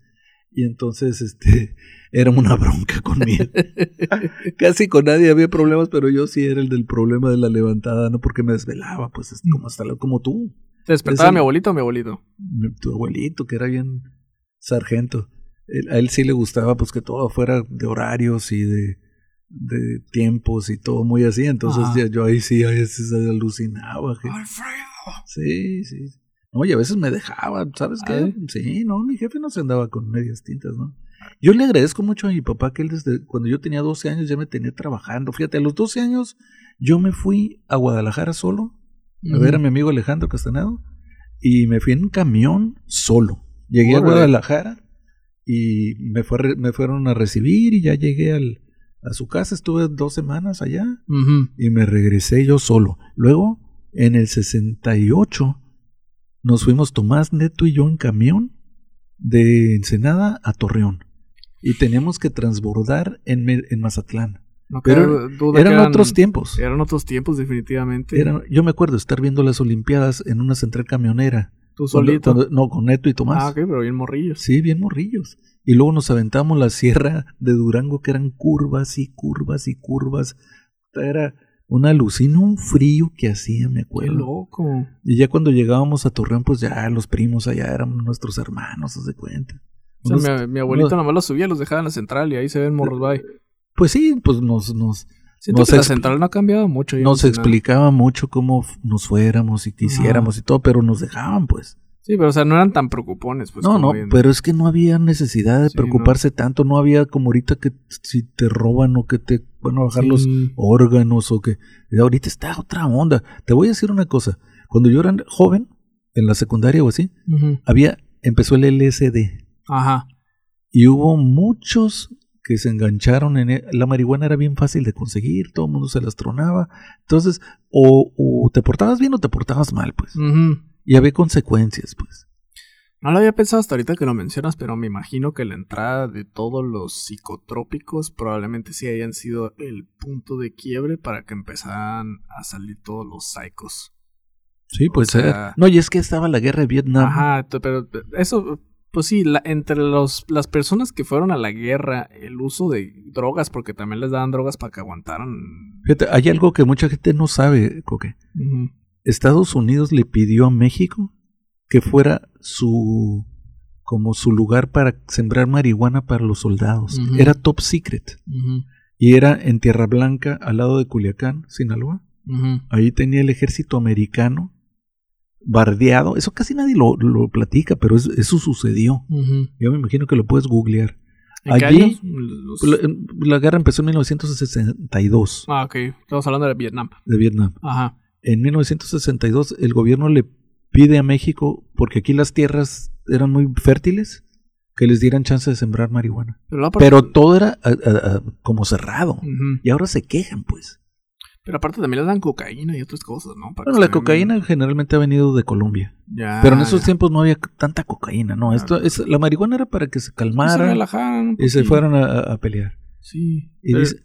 Y entonces, este, era una bronca conmigo. casi con nadie había problemas, pero yo sí era el del problema de la levantada, ¿no? Porque me desvelaba, pues, es como hasta la- como tú, ¿Te despertaba Ese- mi abuelito o mi abuelito? tu abuelito, que era bien sargento. Él- a él sí le gustaba, pues, que todo fuera de horarios y de, de tiempos y todo muy así. Entonces, ya- yo ahí sí, a veces alucinaba. Alfredo. Sí, sí. No, y a veces me dejaba, ¿sabes qué? ¿Ah, Sí, no, mi jefe no se andaba con medias tintas, ¿no? Yo le agradezco mucho a mi papá que él desde cuando yo tenía 12 años ya me tenía trabajando. Fíjate, a los 12 años yo me fui a Guadalajara solo a ver a mi amigo Alejandro Castanado y me fui en un camión solo. Llegué a. Guadalajara y me, fue, me fueron a recibir y ya llegué al, a su casa, estuve dos semanas allá y me regresé yo solo. Luego, en el 68, nos fuimos Tomás Neto y yo en camión de Ensenada a Torreón. Y teníamos que transbordar en, en Mazatlán. No Pero duda Eran que otros tiempos. Eran otros tiempos, definitivamente. Eran- yo me acuerdo estar viendo las Olimpiadas en una central camionera. Tú Cuando- solito. cuando- no, con Neto y Tomás. Ah, ok, pero bien morrillos. Sí, bien morrillos. Y luego nos aventamos la sierra de Durango, que eran curvas y curvas y curvas. Era una alucina, un frío que hacía, me Qué acuerdo. loco. Y ya cuando llegábamos a Torreón, pues ya los primos allá eran nuestros hermanos, haz de cuenta. O sea, Unos- mi, mi abuelito unos- nomás los subía, los dejaba en la central y ahí se ven morros, bye. pues sí, pues nos, nos, Siento Nos que la central no ha cambiado mucho. nos explicaba mucho cómo nos fuéramos y quisiéramos y todo, pero nos dejaban, pues. Sí, pero o sea, no eran tan preocupones, pues. no, no, pero es que no había necesidad de Sí, preocuparse tanto, no había como ahorita que si te roban o que te van a bajar los órganos o que ahorita está otra onda. Te voy a decir una cosa, cuando yo era joven, en la secundaria o así, había, empezó el LSD Ajá. y hubo muchos que se engancharon en él. La marihuana era bien fácil de conseguir, todo el mundo se las tronaba. Entonces, o, o te portabas bien o te portabas mal, pues. Y había consecuencias, pues. No lo había pensado hasta ahorita que lo mencionas, pero me imagino que la entrada de todos los psicotrópicos probablemente sí hayan sido el punto de quiebre para que empezaran a salir todos los psicos. Sí, pues sea- era- No, y es que estaba la guerra de Vietnam. Ajá, pero eso, pues sí, la- entre los, las personas que fueron a la guerra, el uso de drogas, porque también les daban drogas para que aguantaran. Fíjate, hay algo que mucha gente no sabe, Coque. Estados Unidos le pidió a México que fuera su como su lugar para sembrar marihuana para los soldados. Era top secret. Ujú. Y era en Tierra Blanca, al lado de Culiacán, Sinaloa. Ujú. Ahí tenía el ejército americano bardeado. Eso casi nadie lo, lo platica, pero es- eso sucedió. Yo me imagino que lo puedes googlear. ¿En qué Allí-? Los- La, la guerra empezó en 1962 Ah, ok. Estamos hablando de Vietnam. de Vietnam. Ajá. En 1962 el gobierno le pide a México, porque aquí las tierras eran muy fértiles, que les dieran chance de sembrar marihuana. Pero, todo era a- a- a- como cerrado. Y ahora se quejan, pues. Pero aparte también les dan cocaína y otras cosas, ¿no? Para Bueno, la cocaína bien. generalmente ha venido de Colombia. Ya, Pero en esos ya. tiempos no había tanta cocaína, no. Esto es, la marihuana era para que se Pues se calmaran relajaran y se fueran a, pelear. Sí. Y Pero- dice-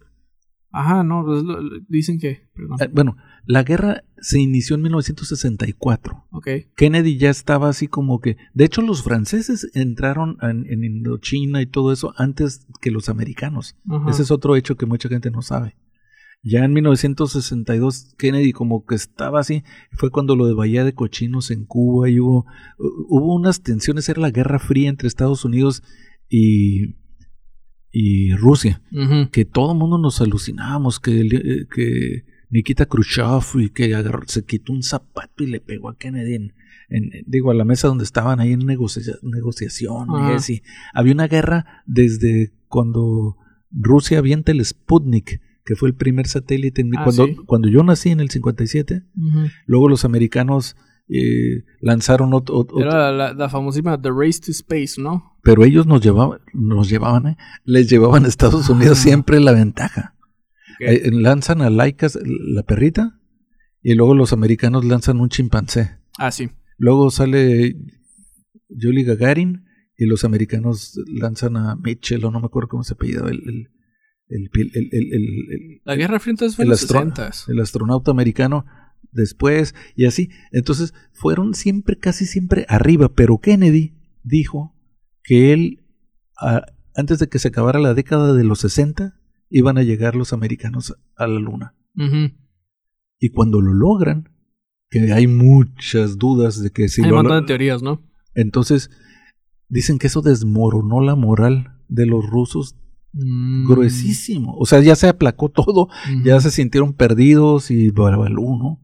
Ajá, no, pues dicen que. Perdón. eh, bueno, la guerra se inició en 1964. ok. Kennedy ya estaba así como que... De hecho, los franceses entraron en, en Indochina y todo eso antes que los americanos. Ese es otro hecho que mucha gente no sabe. Ya en 1962 Kennedy como que estaba así, fue cuando lo de Bahía de Cochinos en Cuba y hubo, hubo unas tensiones, era la Guerra Fría entre Estados Unidos y, y Rusia, que todo el mundo nos alucinábamos, que, eh, que Nikita Khrushchev y que se quitó un zapato y le pegó a Kennedy en, digo, a la mesa donde estaban ahí en negociaciones y había una guerra desde cuando Rusia avienta el Sputnik que fue el primer satélite. Ah, cuando, cuando yo nací en el 57, luego los americanos eh, lanzaron otro... Era la, famosísima The Race to Space, ¿no? Pero ellos nos llevaban, nos llevaban ¿eh? les llevaban a Estados Unidos ah. siempre la ventaja. Eh, lanzan a Laika, la perrita, y luego los americanos lanzan un chimpancé. Ah, sí. Luego sale Julie Gagarin y los americanos lanzan a Mitchell, o no me acuerdo cómo se apellidaba el el, la Guerra Fría fue el, el astronauta americano después y así. Entonces fueron siempre, casi siempre arriba, pero Kennedy dijo que él, antes de que se acabara la década de los 60, iban a llegar los americanos a la luna. Y cuando lo logran, que hay muchas dudas de que si hay un montón de teorías, ¿no? Entonces, dicen que eso desmoronó la moral de los rusos Mm. gruesísimo. O sea, ya se aplacó todo, ya se sintieron perdidos y barabalú, ¿no?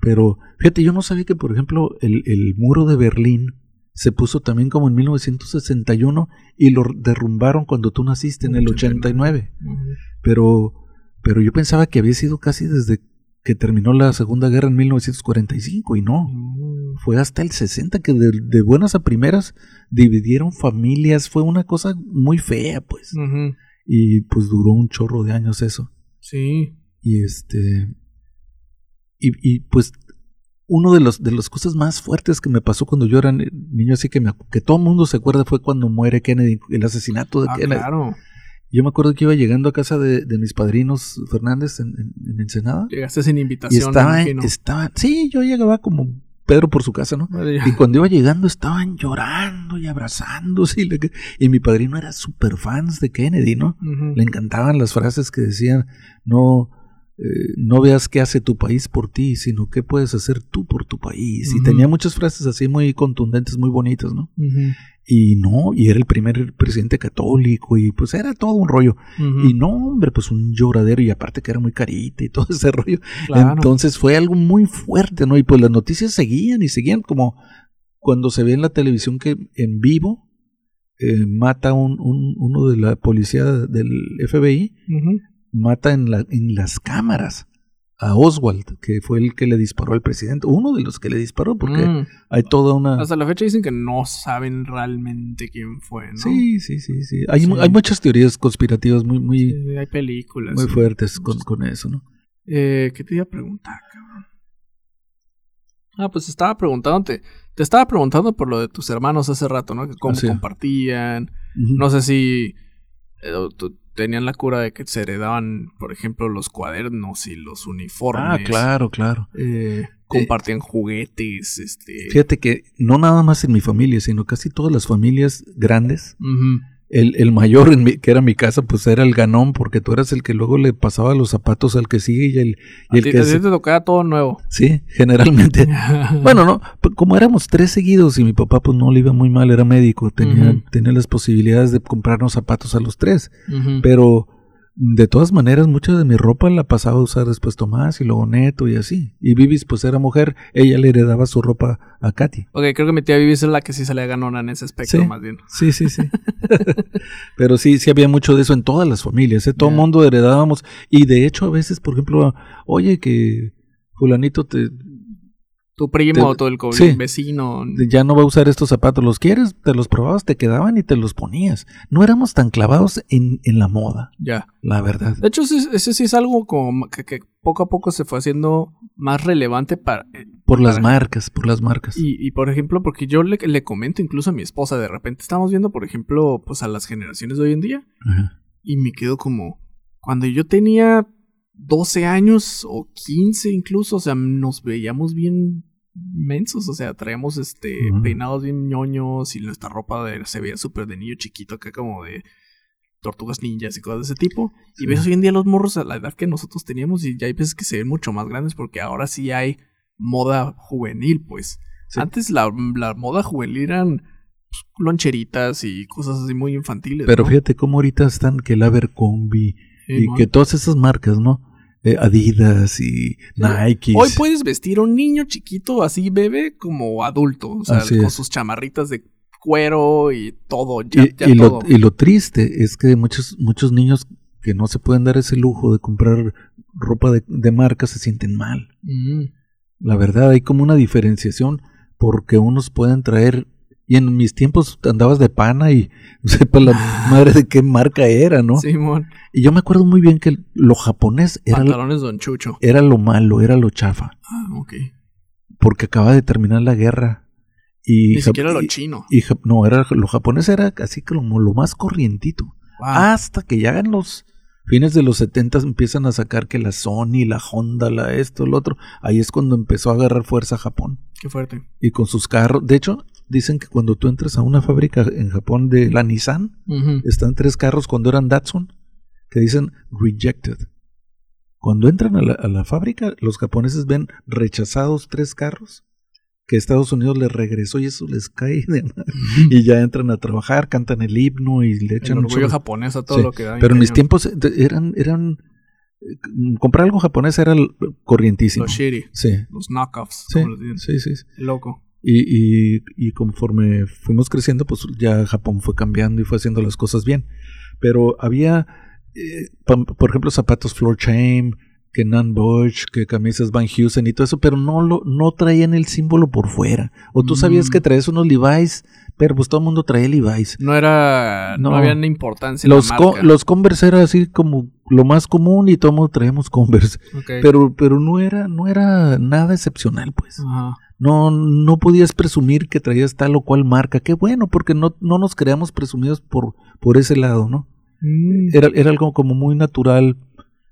Pero fíjate, yo no sabía que, por ejemplo, el, el, muro de Berlín se puso también como en 1961 y lo derrumbaron cuando tú naciste en el 89. Pero, pero yo pensaba que había sido casi desde que terminó la Segunda Guerra en 1945 y no. Mm. Fue hasta el 60 que de, buenas a primeras dividieron familias. Fue una cosa muy fea, pues. Y pues duró un chorro de años eso. Sí. Y este. Y, y pues uno de los de las cosas más fuertes que me pasó cuando yo era niño, así que me, que todo el mundo se acuerda fue cuando muere Kennedy, el asesinato de ah, Kennedy. Claro. Yo me acuerdo que iba llegando a casa de, mis padrinos Fernández en, Ensenada. Llegaste sin invitación. Y estaba, estaban, sí, yo llegaba como Pedro por su casa, ¿no? Y cuando iba llegando estaban llorando y abrazándose. Y, y mi padrino era súper fans de Kennedy, ¿no? Le encantaban las frases que decían, no, eh, no veas qué hace tu país por ti, sino qué puedes hacer tú por tu país. Y tenía muchas frases así muy contundentes, muy bonitas, ¿no? Y no, y era el primer presidente católico y pues era todo un rollo. Y no, hombre, pues un lloradero y aparte que era muy carita y todo ese rollo. Entonces fue algo muy fuerte, ¿no? Y pues las noticias seguían y seguían como cuando se ve en la televisión que en vivo eh, mata un, un, uno de la policía del FBI, mata en, la, en las cámaras a Oswald, que fue el que le disparó al presidente, uno de los que le disparó, porque mm. hay toda una... Hasta la fecha dicen que no saben realmente quién fue, ¿no? Sí, sí, sí, sí. Hay, hay muchas teorías conspirativas muy, muy... hay películas. Muy fuertes con, con, eso, ¿no? Eh, ¿Qué te iba a preguntar, cabrón? Ah, pues estaba preguntándote. Te estaba preguntando por lo de tus hermanos hace rato, ¿no? Que cómo ah, compartían. No sé si... Eh, tenían la cura de que se heredaban, por ejemplo, los cuadernos y los uniformes. Ah, claro, claro. Eh, compartían juguetes, este. Fíjate que no nada más en mi familia, sino casi todas las familias grandes el, el mayor, en mi, que era mi casa, pues era el ganón, porque tú eras el que luego le pasaba los zapatos al que sigue y el, y el que... te tocaba todo nuevo. Sí, generalmente. bueno, no, como éramos tres seguidos y mi papá pues no le iba muy mal, era médico, tenía, tenía las posibilidades de comprarnos zapatos a los tres, pero de todas maneras, mucha de mi ropa la pasaba a usar después Tomás y luego Neto y así. Y Vivis, pues era mujer, ella le heredaba su ropa a Katy. Ok, creo que mi tía Vivis es la que sí se le ganó en ese aspecto, más bien. Sí, sí, sí. Pero sí, sí había mucho de eso en todas las familias, ¿eh? todo el mundo heredábamos. Y de hecho, a veces, por ejemplo, oye, que Fulanito te tu primo, todo el vecino. Ya no va a usar estos zapatos. ¿Los quieres? Te los probabas, te quedaban y te los ponías. No éramos tan clavados en, en la moda. Ya. La verdad. De hecho, ese, sí es algo como que, poco a poco se fue haciendo más relevante para... Eh, por las marcas, por las marcas. Y, y por ejemplo, porque yo le, le, comento incluso a mi esposa, de repente estamos viendo, por ejemplo, pues a las generaciones de hoy en día. Y me quedo como... Cuando yo tenía 12 años o 15 incluso, o sea, nos veíamos bien mensos, o sea, traíamos este peinados bien ñoños y nuestra ropa de, se veía súper de niño chiquito acá como de tortugas ninjas y cosas de ese tipo. Y ves hoy en día los morros a la edad que nosotros teníamos y ya hay veces que se ven mucho más grandes porque ahora sí hay moda juvenil, pues. Antes la, moda juvenil eran pues, loncheritas y cosas así muy infantiles. Pero fíjate cómo ahorita están que el Abercrombie y que todas esas marcas, ¿no? Eh, Adidas y Nike. Hoy puedes vestir a un niño chiquito así bebé como adulto, o sea, con sus chamarritas de cuero y todo. y, Lo, y, Lo, triste es que muchos, muchos niños que no se pueden dar ese lujo de comprar ropa de, marca se sienten mal. La verdad, hay como una diferenciación porque unos pueden traer y en mis tiempos andabas de pana y sepa la madre de qué marca era, ¿no? Simón. Y yo me acuerdo muy bien que lo japonés era. Pantalones Don Chucho. Era lo malo, era lo chafa. Ah, ok. Porque acaba de terminar la guerra. Y Ni siquiera lo chino. Y, no, era, lo japonés era así como lo más corrientito. Hasta que llegan los fines de los 70 empiezan a sacar que la Sony, la Honda, la esto, el otro. Ahí es cuando empezó a agarrar fuerza Japón. Qué fuerte. Y con sus carros. De hecho, dicen que cuando tú entras a una fábrica en Japón de la Nissan, están tres carros cuando eran Datsun que dicen rejected. Cuando entran a la, fábrica, los japoneses ven rechazados tres carros que Estados Unidos les regresó y eso les cae de y ya entran a trabajar, cantan el himno y le echan el orgullo japonés a todo lo que da. Pero en mis tiempos eh, eran eran eh, comprar algo japonés era corrientísimo. Los shiri. Sí. Los knockoffs. Sí, sí, sí. Loco. Y, y, conforme fuimos creciendo, pues ya Japón fue cambiando y fue haciendo las cosas bien. Pero había, eh, por ejemplo, zapatos Floor Chain, que Nan Bosch, que camisas Van Heusen y todo eso, pero no, lo, no traían el símbolo por fuera. O tú sabías que mm. traes unos Levi's, pero pues todo el mundo traía Levi's. No era, no, había importancia. Los, los Converse era así como lo más común y todo el mundo traíamos Converse. Pero, pero no era, no era nada excepcional, pues. Ajá. No, no podías presumir que traías tal o cual marca. Qué bueno, porque no, no nos creamos presumidos por, por ese lado, ¿no? Mm. Era, era algo como muy natural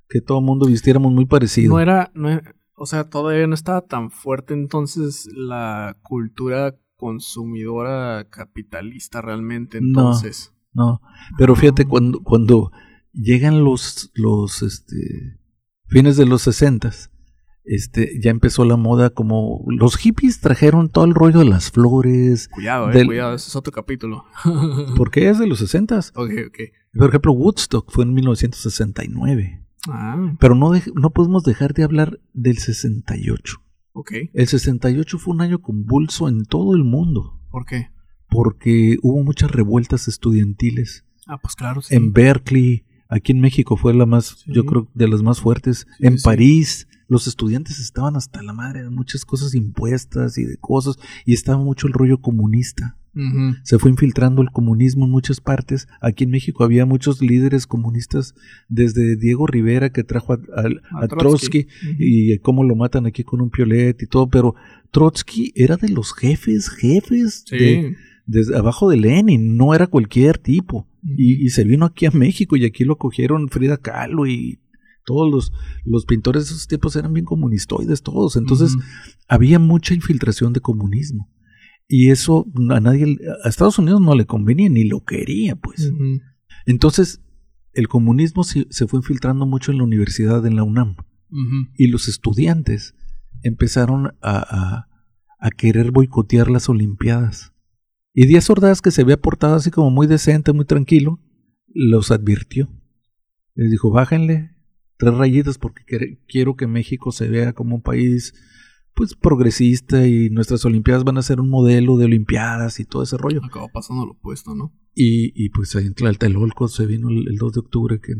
que todo el mundo vistiéramos muy parecido. No era, no o sea, todavía no estaba tan fuerte entonces la cultura consumidora capitalista realmente entonces. No, no. pero fíjate cuando, cuando llegan los, los este, fines de los sesentas, este, ya empezó la moda como los hippies trajeron todo el rollo de las flores. Cuidado, eh, cuidado, ese es otro capítulo. porque es de los sesentas. Ok, ok. Por ejemplo, Woodstock fue en 1969. Ah. Pero no, no podemos dejar de hablar del 68. Ok. El 68 fue un año convulso en todo el mundo. ¿Por qué? Porque hubo muchas revueltas estudiantiles. Ah, pues claro, sí. En Berkeley, aquí en México fue la más, yo creo, de las más fuertes. en París, los estudiantes estaban hasta la madre de muchas cosas impuestas y de cosas, y estaba mucho el rollo comunista. Se fue infiltrando el comunismo en muchas partes. Aquí en México había muchos líderes comunistas, desde Diego Rivera que trajo a, Trotsky, y cómo lo matan aquí con un piolet y todo, pero Trotsky era de los jefes, jefes de, desde abajo de Lenin, no era cualquier tipo. y, y, se vino aquí a México y aquí lo cogieron Frida Kahlo y todos los, los pintores de esos tiempos eran bien comunistoides todos. Entonces había mucha infiltración de comunismo. Y eso a nadie, a Estados Unidos no le convenía ni lo quería, pues. Entonces, el comunismo se, fue infiltrando mucho en la universidad, en la UNAM. Y los estudiantes empezaron a, a, querer boicotear las Olimpiadas. Y Díaz Ordaz, que se había portado así como muy decente, muy tranquilo, los advirtió. Les dijo, bájenle, tres rayitas porque quiero que México se vea como un país pues progresista y nuestras Olimpiadas van a ser un modelo de Olimpiadas y todo ese rollo. Acabó pasando lo opuesto, ¿no? Y, y pues ahí en Tlatelolco se vino el, 2 de octubre que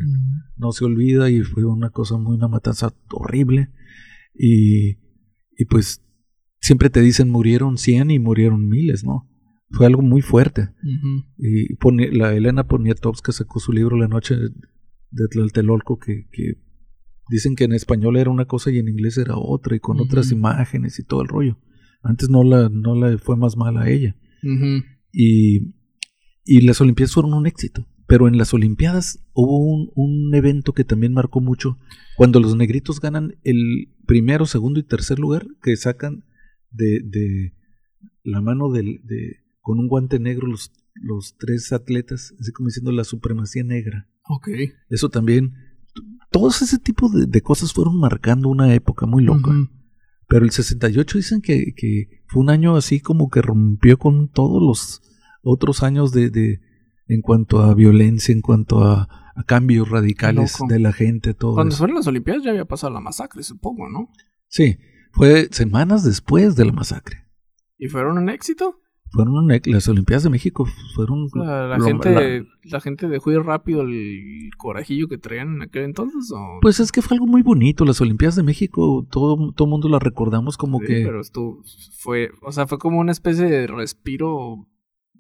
no se olvida y fue una cosa muy, una matanza horrible. Y, y pues siempre te dicen murieron 100 y murieron miles, ¿no? Fue algo muy fuerte. Y la Elena Poniatowska sacó su libro La noche de Tlatelolco que, que Dicen que en español era una cosa y en inglés era otra y con otras imágenes y todo el rollo. Antes no la, no la fue más mal a ella. y, y las Olimpiadas fueron un éxito. Pero en las Olimpiadas hubo un, un, evento que también marcó mucho. Cuando los negritos ganan el primero, segundo y tercer lugar, que sacan de, de la mano del, de, con un guante negro los los tres atletas, así como diciendo la supremacía negra. Ok. Eso también, todos ese tipo de, de cosas fueron marcando una época muy loca. Ujú. Pero el 68 dicen que, que fue un año así como que rompió con todos los otros años de, de en cuanto a violencia, en cuanto a, a cambios radicales loco. de la gente, todo Cuando fueron las Olimpiadas ya había pasado la masacre, supongo, ¿no? Sí, fue semanas después de la masacre. ¿Y fueron un éxito? Fueron las Olimpiadas de México fueron La, la lo- gente, la- la gente dejó ir rápido el corajillo que traían en aquel entonces. ¿o? pues es que fue algo muy bonito. Las Olimpiadas de México, todo todo mundo las recordamos como Sí, que Pero esto fue, o sea, fue como una especie de respiro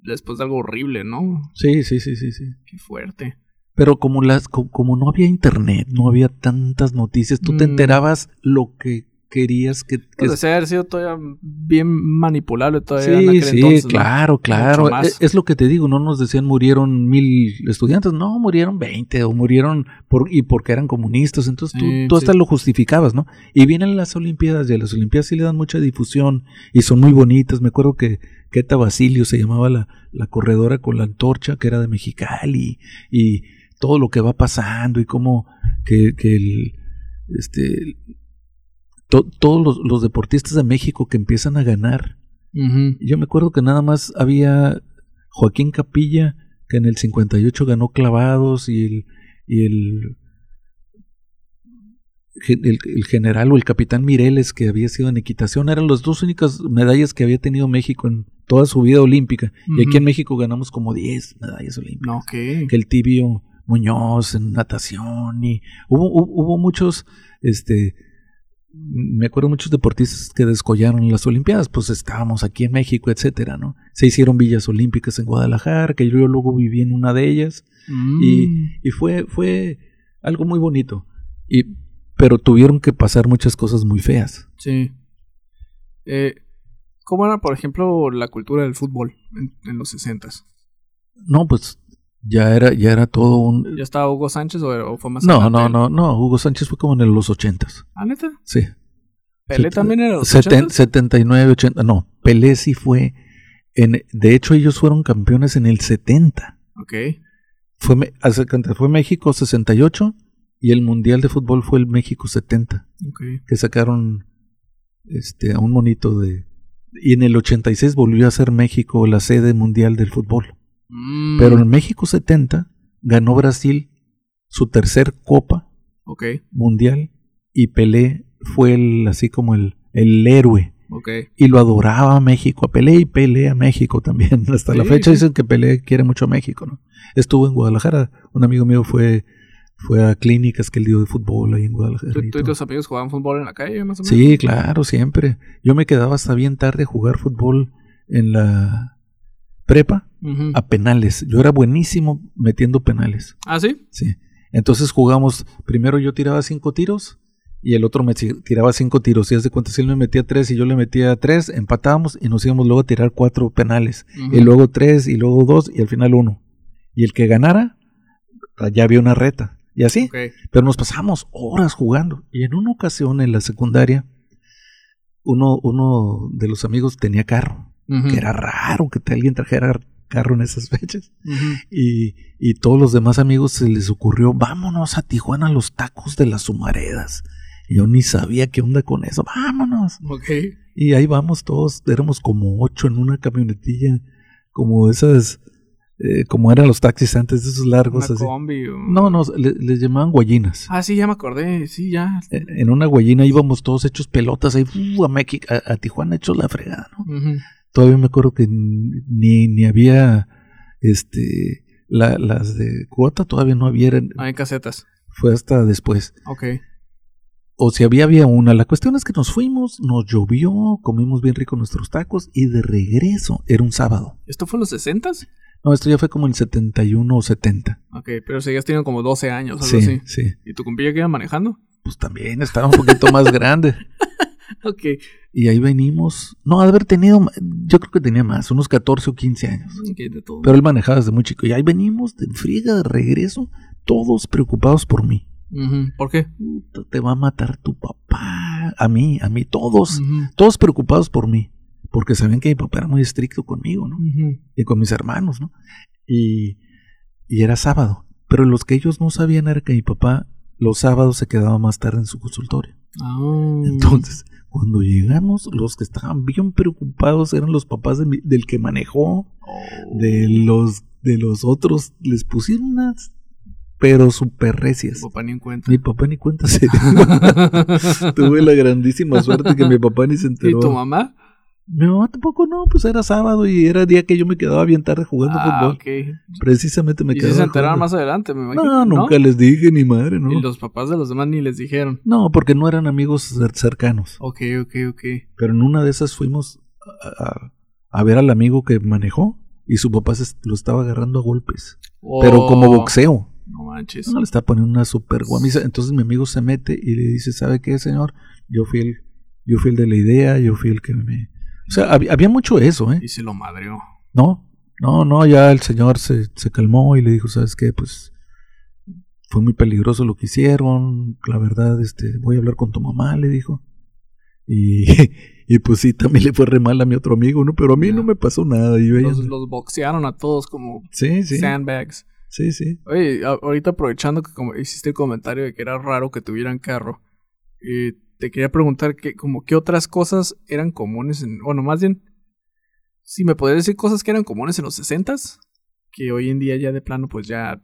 después de algo horrible, ¿no? sí, sí, sí, sí, sí. Qué fuerte. Pero como las co- como, no había internet, no había tantas noticias, tú te Mm. enterabas lo que querías que, que- Pues debe haber sido todavía bien manipulable todavía en Sí, aquel sí, entonces. ¿no? claro, claro. Más. Es, es lo que te digo, no nos decían murieron mil estudiantes, no, murieron 20 o murieron por, y porque eran comunistas, entonces tú, Sí, tú sí. hasta lo justificabas, ¿no? Y vienen las Olimpiadas y a las Olimpiadas sí le dan mucha difusión y son muy bonitas. Me acuerdo que Keta Basilio se llamaba la, la corredora con la antorcha, que era de Mexicali, y todo lo que va pasando y cómo que, que el, este, to- todos los, los deportistas de México que empiezan a ganar. Yo me acuerdo que nada más había Joaquín Capilla, que en el 58 ganó clavados, y el, y el, el, el general o el capitán Mireles, que había sido en equitación, eran las dos únicas medallas que había tenido México en toda su vida olímpica. Y aquí en México ganamos como 10 medallas olímpicas ¿qué? que el tibio Muñoz en natación y hubo, hubo, hubo muchos, este, me acuerdo muchos deportistas que descollaron en las Olimpiadas, pues estábamos aquí en México, etcétera, ¿no? Se hicieron villas olímpicas en Guadalajara, que yo luego viví en una de ellas Mm. y fue, fue algo muy bonito. Y, pero tuvieron que pasar muchas cosas muy feas. Sí. Eh, ¿Cómo era, por ejemplo, la cultura del fútbol en, en los 60 No, pues ya era, ya era todo un... ¿Ya estaba Hugo Sánchez o, o fue más No, no, no, no, Hugo Sánchez fue como en los ochentas, ¿Ah, neta? sí. ¿Pelé Set- también era los Seten- 80s? 79, 80. No, Pelé sí fue. En, de hecho, ellos fueron campeones en el 70. Ok. Fue, fue México 68 y el Mundial de Fútbol fue el México 70, Ok. que sacaron este, a un monito de... Y en el 86 volvió a ser México la sede mundial del fútbol. Mm, Pero en México 70 ganó Brasil su tercer copa mundial y Pelé fue el, así como el, el héroe y lo adoraba a México, a Pelé y Pelé a México también. Hasta la fecha sí. dicen que Pelé quiere mucho a México, ¿no? Estuvo en Guadalajara, un amigo mío fue, fue a clínicas que él dio de fútbol ahí en Guadalajara. ¿Tú, y tú y todo. tus amigos jugaban fútbol en la calle, más o menos? Sí, claro, siempre. Yo me quedaba hasta bien tarde a jugar fútbol en la prepa a penales. Yo era buenísimo metiendo penales. ¿Ah, sí? Sí. Entonces jugamos, primero yo tiraba cinco tiros y el otro me ti- tiraba cinco tiros. Y haz de cuenta, si él me metía tres y yo le metía tres, empatábamos y nos íbamos luego a tirar cuatro penales. Y luego tres y luego dos y al final uno. Y el que ganara, ya había una reta. Y así. Pero nos pasamos horas jugando. Y en una ocasión en la secundaria, uno, uno de los amigos tenía carro. Que era raro que alguien trajera carro en esas fechas. Y, y todos los demás amigos se les ocurrió, vámonos a Tijuana a los tacos de las Humaredas. Yo ni sabía qué onda con eso, vámonos. Ok. Y ahí vamos todos, éramos como ocho en una camionetilla, como esas, eh, como eran los taxis antes, de esos largos Una así. combi o... No, no, le- les llamaban guayinas. Ah, sí, ya me acordé. Sí, ya. En en una guayina íbamos todos hechos pelotas ahí ¡fu! a, México, a, a Tijuana hechos la fregada, ¿no? Todavía me acuerdo que ni, ni había este la- las de cuota, todavía no había, eran- Ah, en casetas. fue hasta después. Ok. O si había, había una. La cuestión es que nos fuimos, nos llovió, comimos bien rico nuestros tacos y de regreso, era un sábado. ¿Esto fue en los 60 No, esto ya fue como en 71 o 70. Ok, pero seguías teniendo como 12 años, algo Sí, así. sí. ¿Y tu compilla que iba manejando? Pues también estaba un poquito más grande. Ok. Y ahí venimos. No, haber tenido, yo creo que tenía más, unos 14 o 15 años. Ok, de todo. Pero él manejaba desde muy chico. Y ahí venimos de friega de regreso, todos preocupados por mí. ¿Por qué? Te va a matar tu papá. A mí, a mí, todos. Todos preocupados por mí. porque sabían que mi papá era muy estricto conmigo, ¿no? Y con mis hermanos, ¿no? Y, y era sábado. Pero los que ellos no sabían era que mi papá los sábados se quedaba más tarde en su consultorio. Ah. Entonces, cuando llegamos, los que estaban bien preocupados eran los papás de mi- del que manejó, Oh. de los de los otros, les pusieron unas, pero súper recias. Tu papá ni en cuenta. Mi papá ni cuenta se dio. Tuve la grandísima suerte que mi papá ni se ¿Y enteró. tu mamá? Mi mamá tampoco no, pues era sábado y era día que yo me quedaba bien tarde jugando Ah, fútbol. Precisamente me Y si quedaba se enteraron jugando. más adelante, me imagino. No, nunca les dije ni madre, ¿no? Y los papás de los demás ni les dijeron. No, porque no eran amigos cer- cercanos. Ok, ok, ok. Pero en una de esas fuimos a, a- a ver al amigo que manejó y su papá se lo estaba agarrando a golpes. Pero como Oh, boxeo. No manches. No, le está poniendo una super guamisa. Entonces mi amigo se mete y le dice, ¿sabe qué, señor? Yo fui el, yo fui el de la idea, yo fui el que me... O sea, había, había mucho eso, ¿eh? Y se lo madreó. No, no, no, ya el señor se, se calmó y le dijo, ¿sabes qué? Pues fue muy peligroso lo que hicieron. La verdad, este, voy a hablar con tu mamá, le dijo. Y, y pues sí, también le fue re mal a mi otro amigo, ¿no? Pero a mí no me pasó nada. Yo ella- Los, los boxearon a todos como Sí, sí, sandbags. sí, sí. Oye, ahorita aprovechando que como hiciste el comentario de que era raro que tuvieran carro, te quería preguntar que, como qué otras cosas eran comunes en, bueno, más bien, si me podrías decir cosas que eran comunes en los 60s, que hoy en día ya de plano pues ya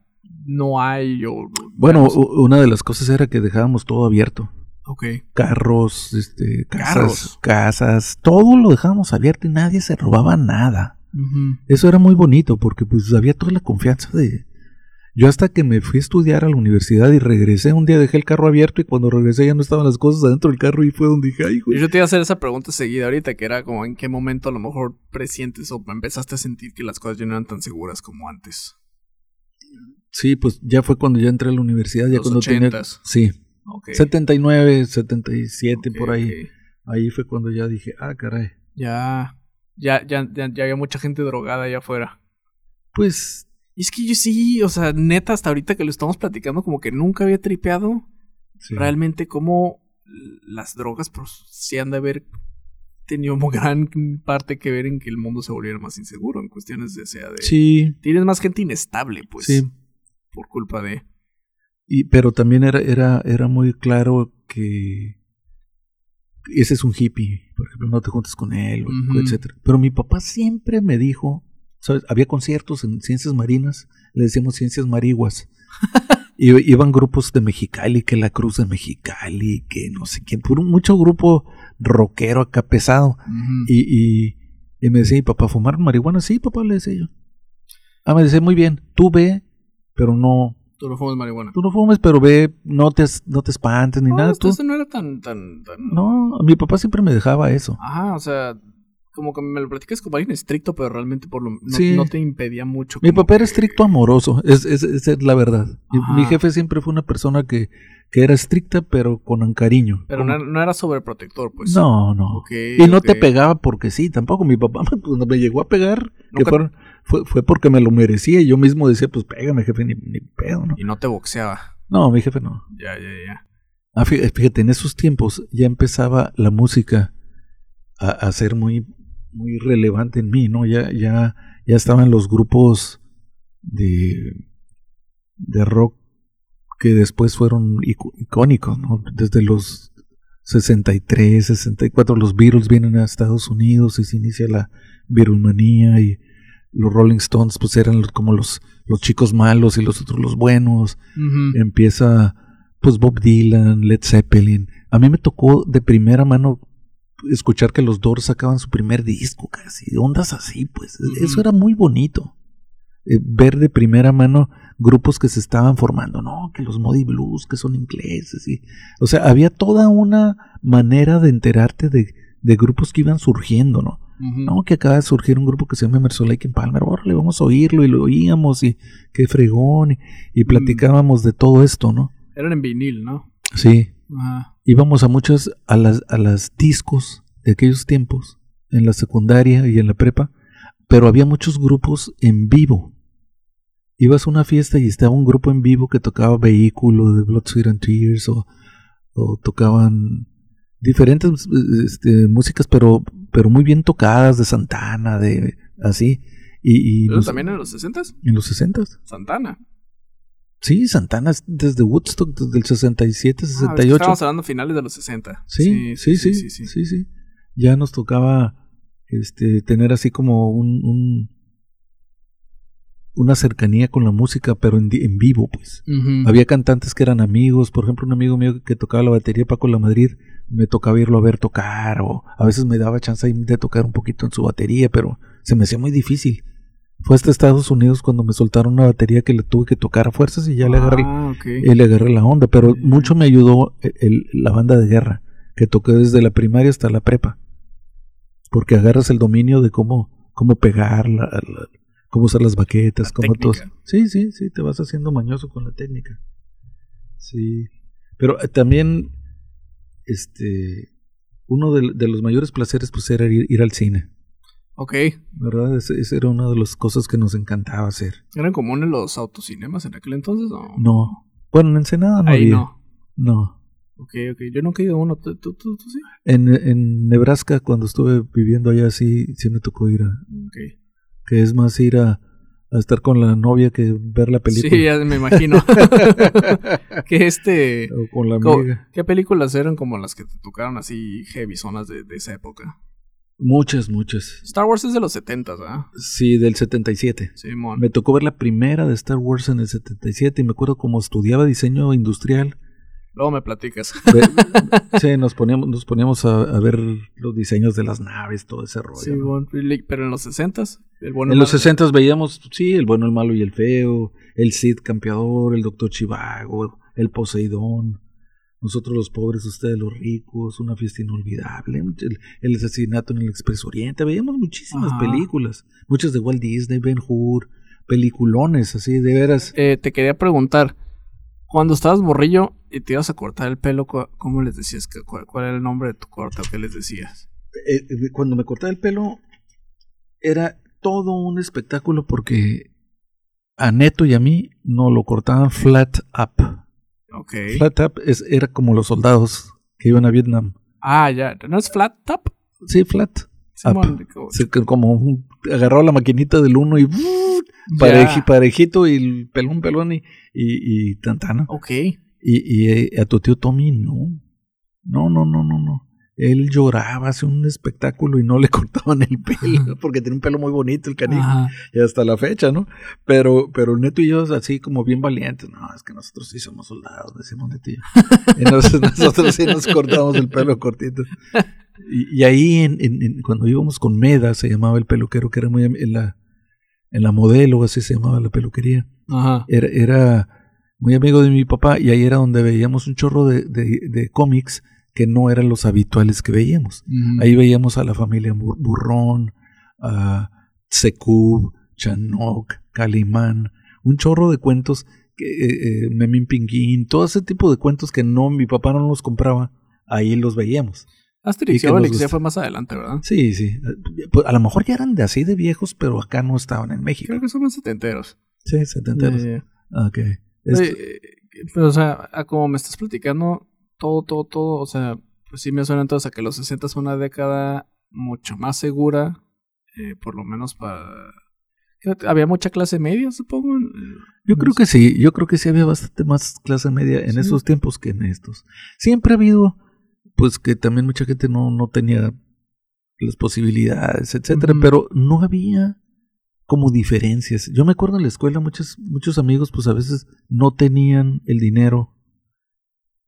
no hay o... Bueno, una de las cosas era que dejábamos todo abierto. ok. Carros, este, casas, Carros. casas, todo lo dejábamos abierto y nadie se robaba nada. Eso era muy bonito porque pues había toda la confianza de... Yo hasta que me fui a estudiar a la universidad y regresé, un día dejé el carro abierto y cuando regresé ya no estaban las cosas adentro del carro y fue donde dije, ay, güey. Yo te iba a hacer esa pregunta seguida ahorita, que era como en qué momento a lo mejor presientes o empezaste a sentir que las cosas ya no eran tan seguras como antes. Sí, pues ya fue cuando ya entré a la universidad, ya Los cuando tenía... ochentas. Sí, Ok. 79, 77, ok, por ahí. Ahí fue cuando ya dije, ah, caray. Ya, ya, ya, ya, ya había mucha gente drogada allá afuera. Pues Y es que yo sí, o sea, neta, hasta ahorita que lo estamos platicando, como que nunca había tripeado sí. realmente cómo las drogas pues, sí han de haber tenido muy gran parte que ver en que el mundo se volviera más inseguro en cuestiones de, sea, de... Sí, Tienes más gente inestable, pues, sí. por culpa de... Y, pero también era, era, era muy claro que ese es un hippie, por ejemplo, no te juntes con él, Ujú. etcétera. Pero mi papá siempre me dijo, ¿sabes? Había conciertos en ciencias marinas, le decíamos ciencias mariguas. y iban grupos de Mexicali, que la Cruz de Mexicali, que no sé quién, puro, mucho grupo rockero acá pesado. Y, y, y me decía, ¿y papá fumar marihuana? Sí, papá, le decía yo. Ah, me decía, muy bien, tú ve, pero no, Tú no fumas marihuana. Tú no fumes, pero ve, no te, no te espantes ni No, nada. Tú, no era tan, tan, tan... no, mi papá siempre me dejaba eso. Ajá, o sea, como que me lo platicas como alguien estricto, pero realmente por lo no, Sí. no te impedía mucho. Mi papá era estricto amoroso, es, es, esa es la verdad. Ajá. Mi jefe siempre fue una persona que, que era estricta, pero con cariño. Pero Como- no, no era sobreprotector, pues. no, no. Y no te pegaba porque sí, tampoco. Mi papá cuando me llegó a pegar, Nunca- fue, fue porque me lo merecía. Y yo mismo decía, pues pégame, jefe, ni, ni pedo, ¿no? Y no te boxeaba. No, mi jefe no. Ya, ya, ya. Ah, fí- fíjate, en esos tiempos ya empezaba la música a, a ser muy, muy relevante en mí, ¿no? Ya, ya, ya estaban los grupos de, de rock que después fueron ico- icónicos, ¿no? Desde los 63, 64, los Beatles vienen a Estados Unidos y se inicia la Beatlemanía y los Rolling Stones pues eran los- como los, los chicos malos y los otros los buenos empieza pues Bob Dylan, Led Zeppelin. A mí me tocó de primera mano escuchar que los Doors sacaban su primer disco casi, ondas así, pues Ujú. eso era muy bonito. Eh, ver de primera mano grupos que se estaban formando, no, que los Modi Blues, que son ingleses, y, o sea, había toda una manera de enterarte de, de grupos que iban surgiendo, ¿no? No, que acaba de surgir un grupo que se llama Emerson Lake en Palmer, órale, vamos a oírlo, y lo oíamos, y qué fregón, y, y platicábamos de todo esto, ¿no? Eran en vinil, ¿no? Sí, Ajá. Íbamos a muchas, a las, a las discos de aquellos tiempos, en la secundaria y en la prepa, pero había muchos grupos en vivo. Ibas a una fiesta y estaba un grupo en vivo que tocaba Vehículo de Blood, Sweat and Tears o, o tocaban diferentes este, músicas, pero, pero muy bien tocadas de Santana, de así. Y, y ¿Pero nos- también en los 60 en los 60 Santana. Sí, Santana es desde Woodstock, desde el 67, Ah, es que 68. Estábamos hablando finales de los 60. Sí, sí, sí, sí, sí, sí. Ya nos tocaba este, tener así como un, un- una cercanía con la música, pero en, vivo, pues. Había cantantes que eran amigos, por ejemplo, un amigo mío que tocaba la batería, Paco La Madrid, me tocaba irlo a ver tocar, o a veces me daba chance de tocar un poquito en su batería, pero se me hacía muy difícil. Fue hasta Estados Unidos cuando me soltaron una batería que le tuve que tocar a fuerzas y ya le agarré Ah, y le agarré la onda, pero mucho me ayudó el- el- la banda de guerra, que toqué desde la primaria hasta la prepa, porque agarras el dominio de cómo, cómo pegar, la- la- cómo usar las baquetas, La cómo todo. Sí, sí, sí, te vas haciendo mañoso con la técnica. Sí, pero eh, también, este, uno de, de los mayores placeres pues era ir, ir al cine, Ok. ¿verdad? Esa era una de las cosas que nos encantaba hacer. ¿Eran comunes los autocinemas en aquel entonces? No. No, bueno, en Ensenada no Ahí había. no. no. Ok, ok. Yo nunca he ido a uno. ¿Tú, tú, tú, tú sí? En, en Nebraska, cuando estuve viviendo allá, sí, sí me tocó ir a. Ok. Que es más ir a, a estar con la novia que ver la película. Sí, ya me imagino. que este... o con la amiga. ¿Qué películas eran como las que te tocaron así heavy zonas de, de esa época? Muchas, muchas. Star Wars es de los 70, ¿verdad? Sí, del 77. Simón. Me tocó ver la primera de Star Wars en el 77 y me acuerdo como estudiaba diseño industrial. Luego me platicas. sí, nos poníamos, nos poníamos a, a ver los diseños de las naves, todo ese rollo. ¿no? Simón. Pero en los 60 el bueno En los malo- 60 veíamos, sí, el bueno, el malo y el feo, el Cid campeador, el Doctor Chivago, el Poseidón, nosotros los pobres, ustedes los ricos, una fiesta inolvidable, el, el asesinato en el Expreso Oriente, veíamos muchísimas Ajá. películas, muchas de Walt Disney, Ben Hur, peliculones, así, de veras. Eh, te quería preguntar, cuando estabas morrillo y te ibas a cortar el pelo, ¿cómo les decías? cuál, cuál era el nombre de tu corte o qué les decías? Eh, eh, cuando me cortaba el pelo, era todo un espectáculo porque a Neto y a mí nos lo cortaban flat up. Ok. Flat up es, era como los soldados que iban a Vietnam. Ah, ya. ¿No es flat top? Sí, flat. Simón, como- un- agarraba la maquinita del uno y parejito y el pelón, pelón y, y, y tantana. Ok. Y, y eh, a tu tío Tommy, no. No, no, no, no, no. Él lloraba, hacía un espectáculo y no le cortaban el pelo, porque tenía un pelo muy bonito el canijo. Ajá. Y hasta la fecha, ¿no? Pero, pero el Neto y yo, así como bien valientes, no, es que nosotros sí somos soldados, decimos Neto y yo. Nos- nosotros sí nos cortamos el pelo cortito. Y, y ahí, en, en- en- cuando íbamos con Meda, se llamaba el peluquero, que era muy en la, en la modelo, así se llamaba la peluquería. Ajá. Era, era muy amigo de mi papá y ahí era donde veíamos un chorro de, de, de cómics que no eran los habituales que veíamos. Ahí veíamos a la familia Bur- Burrón, a Sekub, Chanok, Calimán, un chorro de cuentos, que, eh, eh, Memín Pinguín, todo ese tipo de cuentos que no, mi papá no los compraba, ahí los veíamos. Asterix y Obelix ya fue más adelante, ¿verdad? Sí, sí. pues, a lo mejor ya eran de así de viejos, pero acá no estaban en México. Creo que son más setenteros. Sí, setenteros. Eh, Ok. Esto- oye, eh, pero, o sea, como me estás platicando, todo, todo, todo, o sea, pues sí me suena entonces a que los 60 es una década mucho más segura, eh, por lo menos para... Había mucha clase media, supongo. Yo creo que sí, yo creo que sí había bastante más clase media en Sí. esos tiempos que en estos. Siempre ha habido, pues que también mucha gente no, no tenía las posibilidades, etcétera, pero no había como diferencias. Yo me acuerdo en la escuela muchos, muchos amigos pues a veces no tenían el dinero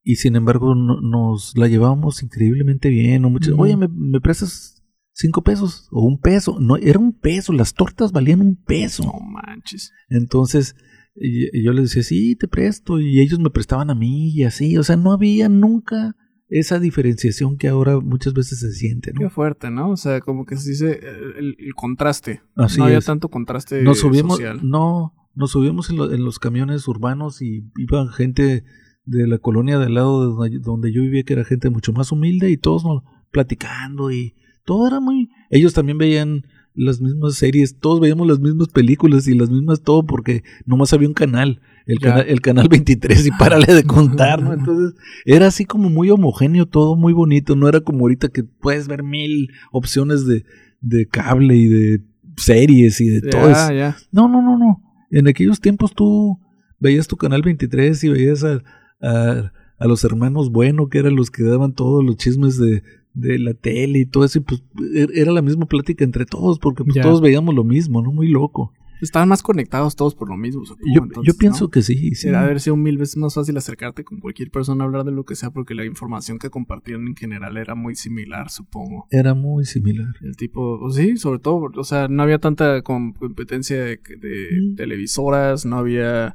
y sin embargo no- nos la llevábamos increíblemente bien. O muchos, Ujú. Oye, ¿me, me prestas cinco pesos o un peso? No, era un peso, las tortas valían un peso. No manches. Entonces, y- y yo les decía, sí, te presto, y ellos me prestaban a mí, y así, o sea, no había nunca esa diferenciación que ahora muchas veces se siente, Qué ¿no? fuerte, ¿no? O sea, como que se dice eh, el, el contraste. Así no había es. tanto contraste Nos subimos, social. no, nos subimos en, lo- en los camiones urbanos y iba gente de la colonia del lado de donde, donde yo vivía, que era gente mucho más humilde, y todos platicando, y todo era muy... Ellos también veían las mismas series, todos veíamos las mismas películas y las mismas todo porque nomás había un canal, el, Ya. canal, el canal 23 y párale de contar, ¿no? Entonces era así como muy homogéneo, todo muy bonito, no era como ahorita que puedes ver mil opciones de, de cable y de series y de todo eso. No, no, no, no. En aquellos tiempos tú veías tu canal 23 y veías a, a, a los hermanos Bueno, que eran los que daban todos los chismes de, de la tele y todo eso, y pues er- era la misma plática entre todos, porque pues todos veíamos lo mismo, ¿no? Muy loco. Estaban más conectados todos por lo mismo. Yo, entonces, yo pienso ¿no? que sí, sí. Debe haber sido mil veces más fácil acercarte con cualquier persona a hablar de lo que sea porque la información que compartían en general era muy similar, supongo. Era muy similar. El tipo, pues sí, sobre todo, o sea, no había tanta com- competencia de, de Mm. televisoras, no había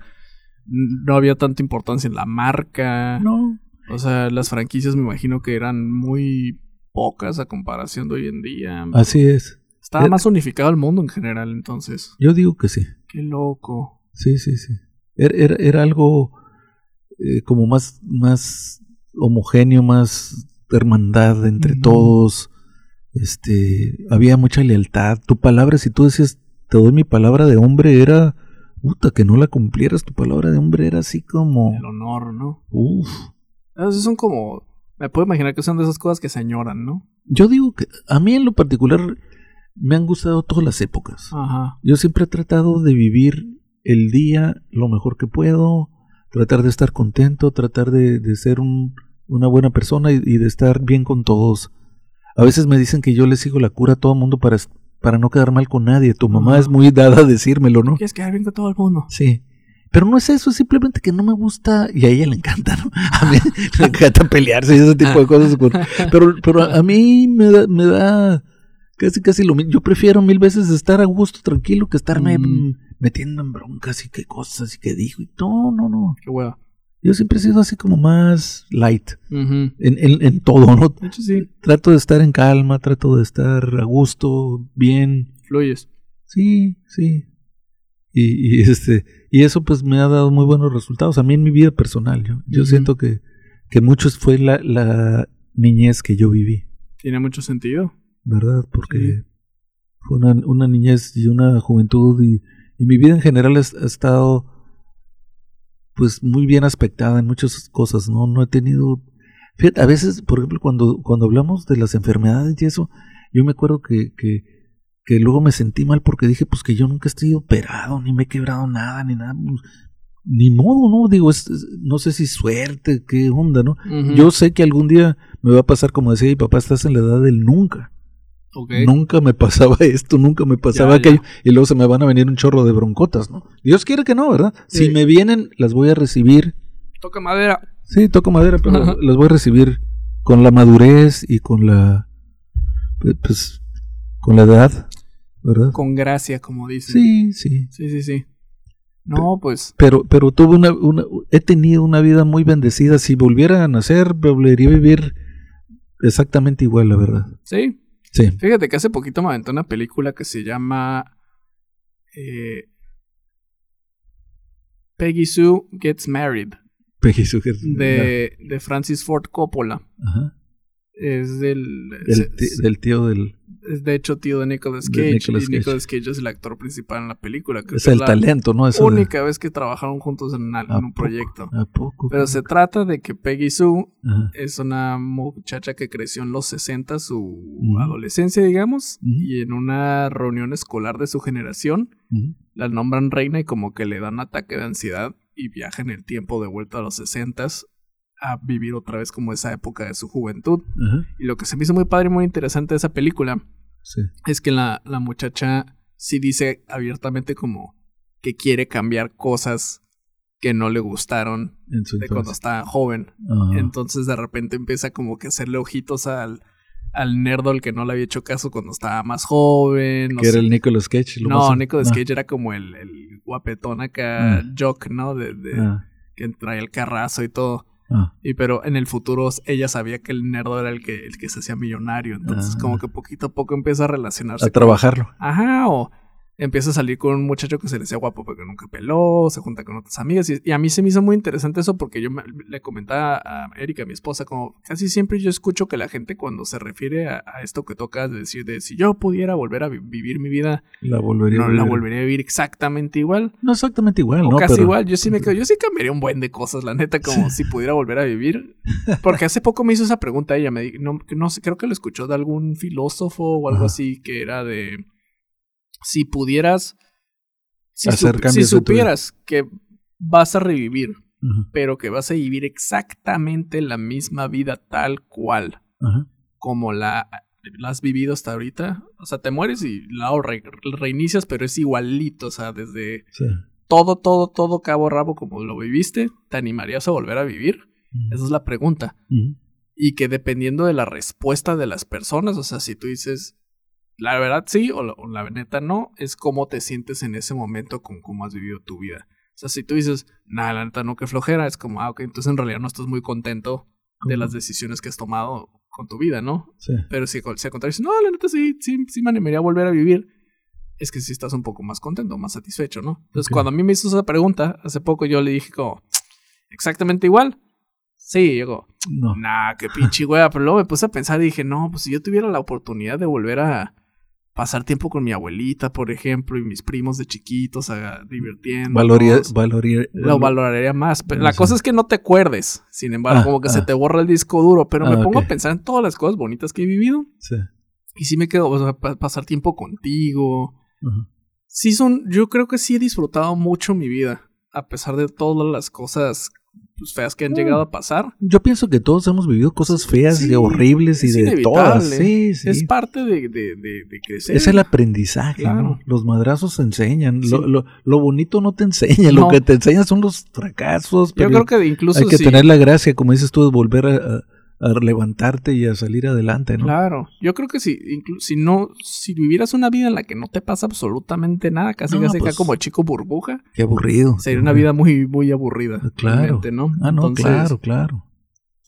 no había tanta importancia en la marca. No. O sea, las franquicias me imagino que eran muy pocas a comparación de hoy en día. Así es. Estaba eh, más unificado el mundo en general, entonces. Yo digo que sí. Qué loco. Sí, sí, sí. Era, era, era algo eh, como más, más homogéneo, más hermandad entre todos. Este, había mucha lealtad. Tu palabra, si tú decías, te doy mi palabra de hombre, era, puta, que no la cumplieras, tu palabra de hombre era así como, El honor, ¿no? uff. Esos son como. Me puedo imaginar que son de esas cosas que se añoran, ¿no? Yo digo que a mí en lo particular me han gustado todas las épocas. Ajá. Yo siempre he tratado de vivir el día lo mejor que puedo, tratar de estar contento, tratar de, de ser un- una buena persona y, y de estar bien con todos. A veces me dicen que yo le sigo la cura a todo el mundo para, para no quedar mal con nadie. Tu mamá es muy dada a decírmelo, ¿no? Quieres quedar bien con todo el mundo. Sí. Pero no es eso, es simplemente que no me gusta, y a ella le encanta, ¿no? A mí le encanta pelearse y ese tipo de cosas. con- Pero, pero a mí me da, me da casi casi lo mismo. Yo prefiero mil veces estar a gusto, tranquilo, que estarme mm, metiendo en broncas y qué cosas y qué dijo. Y no, no, no. Qué hueva. Yo siempre he sido así como más light en, en, en todo, ¿no? De hecho, sí, Trato de estar en calma, trato de estar a gusto, bien. fluyes. Sí, sí. Y, y este y eso pues me ha dado muy buenos resultados a mí en mi vida personal. Yo, yo siento que, que muchos fue la, la niñez que yo viví, Tiene mucho sentido. ¿verdad? Porque Sí. fue una, una niñez y una juventud y, y mi vida en general ha estado pues muy bien aspectada en muchas cosas, ¿no? No he tenido... Fíjate, a veces, por ejemplo, cuando, cuando hablamos de las enfermedades y eso, yo me acuerdo que, que, que luego me sentí mal porque dije, pues que yo nunca estoy operado, ni me he quebrado nada, ni nada. pues, ni modo, ¿no? Digo, es- es- no sé si suerte, qué onda, ¿no? Yo sé que algún día me va a pasar, como decía mi papá, estás en la edad del nunca. Nunca me pasaba esto, nunca me pasaba Ya, aquello. Y luego se me van a venir un chorro de broncotas, ¿no? Dios quiere que no, ¿verdad? Sí. Si me vienen, las voy a recibir. Toca madera. Sí, toco madera, pero Ajá. las voy a recibir con la madurez y con la. Pues. con la edad, ¿verdad? Con gracia, como dicen. Sí, sí. Sí, sí, sí. No, pues. Pero, pero tuve una, una, he tenido una vida muy bendecida. Si volviera a nacer, volvería a vivir exactamente igual, la verdad. Sí. Sí. Fíjate que hace poquito me aventé una película que se llama. eh, Peggy Sue Gets Married. Peggy Sue Ger- De, de Francis Ford Coppola. Ajá. Es del. Del tío del. Es de hecho tío de Nicolas De Cage. Nicolas y Cage. Nicolas Cage es el actor principal en la película. Creo Es que el la talento, ¿no? Eso de- única vez que trabajaron juntos en, una- en ¿A un poco? proyecto. ¿A poco? Pero se trata de que Peggy Sue Ajá. es una muchacha que creció en los 60, su adolescencia, digamos, y en una reunión escolar de su generación la nombran reina y como que le dan ataque de ansiedad y viaja en el tiempo de vuelta a los 60 a vivir otra vez como esa época de su juventud. Y lo que se me hizo muy padre y muy interesante de esa película Sí. es que la, la muchacha sí dice abiertamente como que quiere cambiar cosas que no le gustaron de cuando estaba joven. Ajá. Entonces de repente empieza como que a hacerle ojitos al, al nerdo al que no le había hecho caso cuando estaba más joven. no que era el Nicolas Cage. lo No, más- Nicolas Ah, Cage era como el, el guapetón acá, Ah. jock, ¿no? De, de- ah, que traía el carrazo y todo. Ah. Y pero en el futuro ella sabía que el nerdo era el que, el que se hacía millonario. Entonces Ah. como que poquito a poco empieza a relacionarse. A trabajarlo. Ajá, o empieza a salir con un muchacho que se le decía guapo porque nunca peló, se junta con otras amigas. Y, a mí se me hizo muy interesante eso porque yo le comentaba a Erika, mi esposa, como casi siempre yo escucho que la gente cuando se refiere a, esto que toca de decir de si yo pudiera volver a vivir mi vida, la volvería, no, la volvería a vivir exactamente igual. No exactamente igual, o Casi igual. Yo sí me quedo, yo sí cambiaría un buen de cosas, la neta, como si pudiera volver a vivir. Porque hace poco me hizo esa pregunta ella, me no, no sé, creo que lo escuchó de algún filósofo o algo así que era de si pudieras, si, si supieras que vas a revivir, pero que vas a vivir exactamente la misma vida tal cual como la, has vivido hasta ahorita, o sea, te mueres y la reinicias, pero es igualito, o sea, desde todo, todo, todo cabo rabo como lo viviste, ¿te animarías a volver a vivir? Esa es la pregunta. Y que dependiendo de la respuesta de las personas, o sea, si tú dices, la verdad sí o la, neta no, es cómo te sientes en ese momento con cómo has vivido tu vida. O sea, si tú dices, nada, la neta no, que flojera, es como, ah, ok, entonces en realidad no estás muy contento de las decisiones que has tomado con tu vida, ¿no? Sí. Pero si, si al contrario dices, no, la neta sí, sí, sí me animaría a volver a vivir, es que sí estás un poco más contento, más satisfecho, ¿no? Entonces, cuando a mí me hizo esa pregunta, hace poco yo le dije como, exactamente igual. Sí, digo, no. nah, qué pinche wea, pero luego me puse a pensar y dije, no, pues si yo tuviera la oportunidad de volver a pasar tiempo con mi abuelita, por ejemplo, y mis primos de chiquitos, divirtiendo. lo valoraría más. Pero la cosa es que no te acuerdes. Sin embargo, ah, como que se ah. te borra el disco duro. Pero me ah, pongo a pensar en todas las cosas bonitas que he vivido. Sí. Y sí me quedo, o sea, pasar tiempo contigo. Sí son, yo creo que sí he disfrutado mucho mi vida. A pesar de todas las cosas pues, feas que han llegado a pasar. Yo pienso que todos hemos vivido cosas feas y horribles y de todas. Sí, sí. Es parte de, de, de, crecer. Es el aprendizaje, ¿no? Los madrazos enseñan. Lo, lo, lo, bonito no te enseña. Lo que te enseña son los fracasos. Yo creo que incluso. Hay que tener la gracia, como dices tú, de volver a a levantarte y a salir adelante, ¿no? Claro, yo creo que si, si no, si vivieras una vida en la que no te pasa absolutamente nada, casi casi pues, como chico burbuja. Qué aburrido. Sería una vida muy, muy aburrida. Claro. ¿no? Ah, no, claro, claro.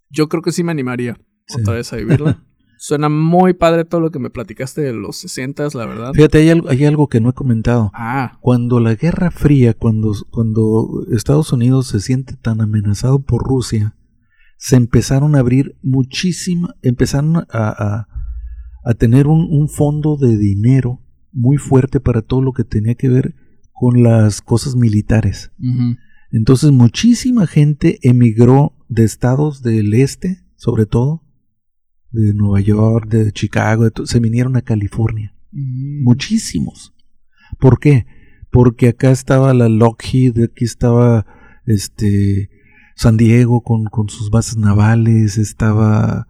Yo creo que sí me animaría otra vez a vivirla. Suena muy padre todo lo que me platicaste de los 60, la verdad. Fíjate, hay algo, hay algo que no he comentado. Ah. Cuando la Guerra Fría, cuando, cuando Estados Unidos se siente tan amenazado por Rusia, se empezaron a abrir muchísima, empezaron a, a, tener un, fondo de dinero muy fuerte para todo lo que tenía que ver con las cosas militares. Entonces muchísima gente emigró de estados del este, sobre todo, de Nueva York, de Chicago, se vinieron a California. Mm. Muchísimos. ¿Por qué? Porque acá estaba la Lockheed, aquí estaba este San Diego con, con sus bases navales, estaba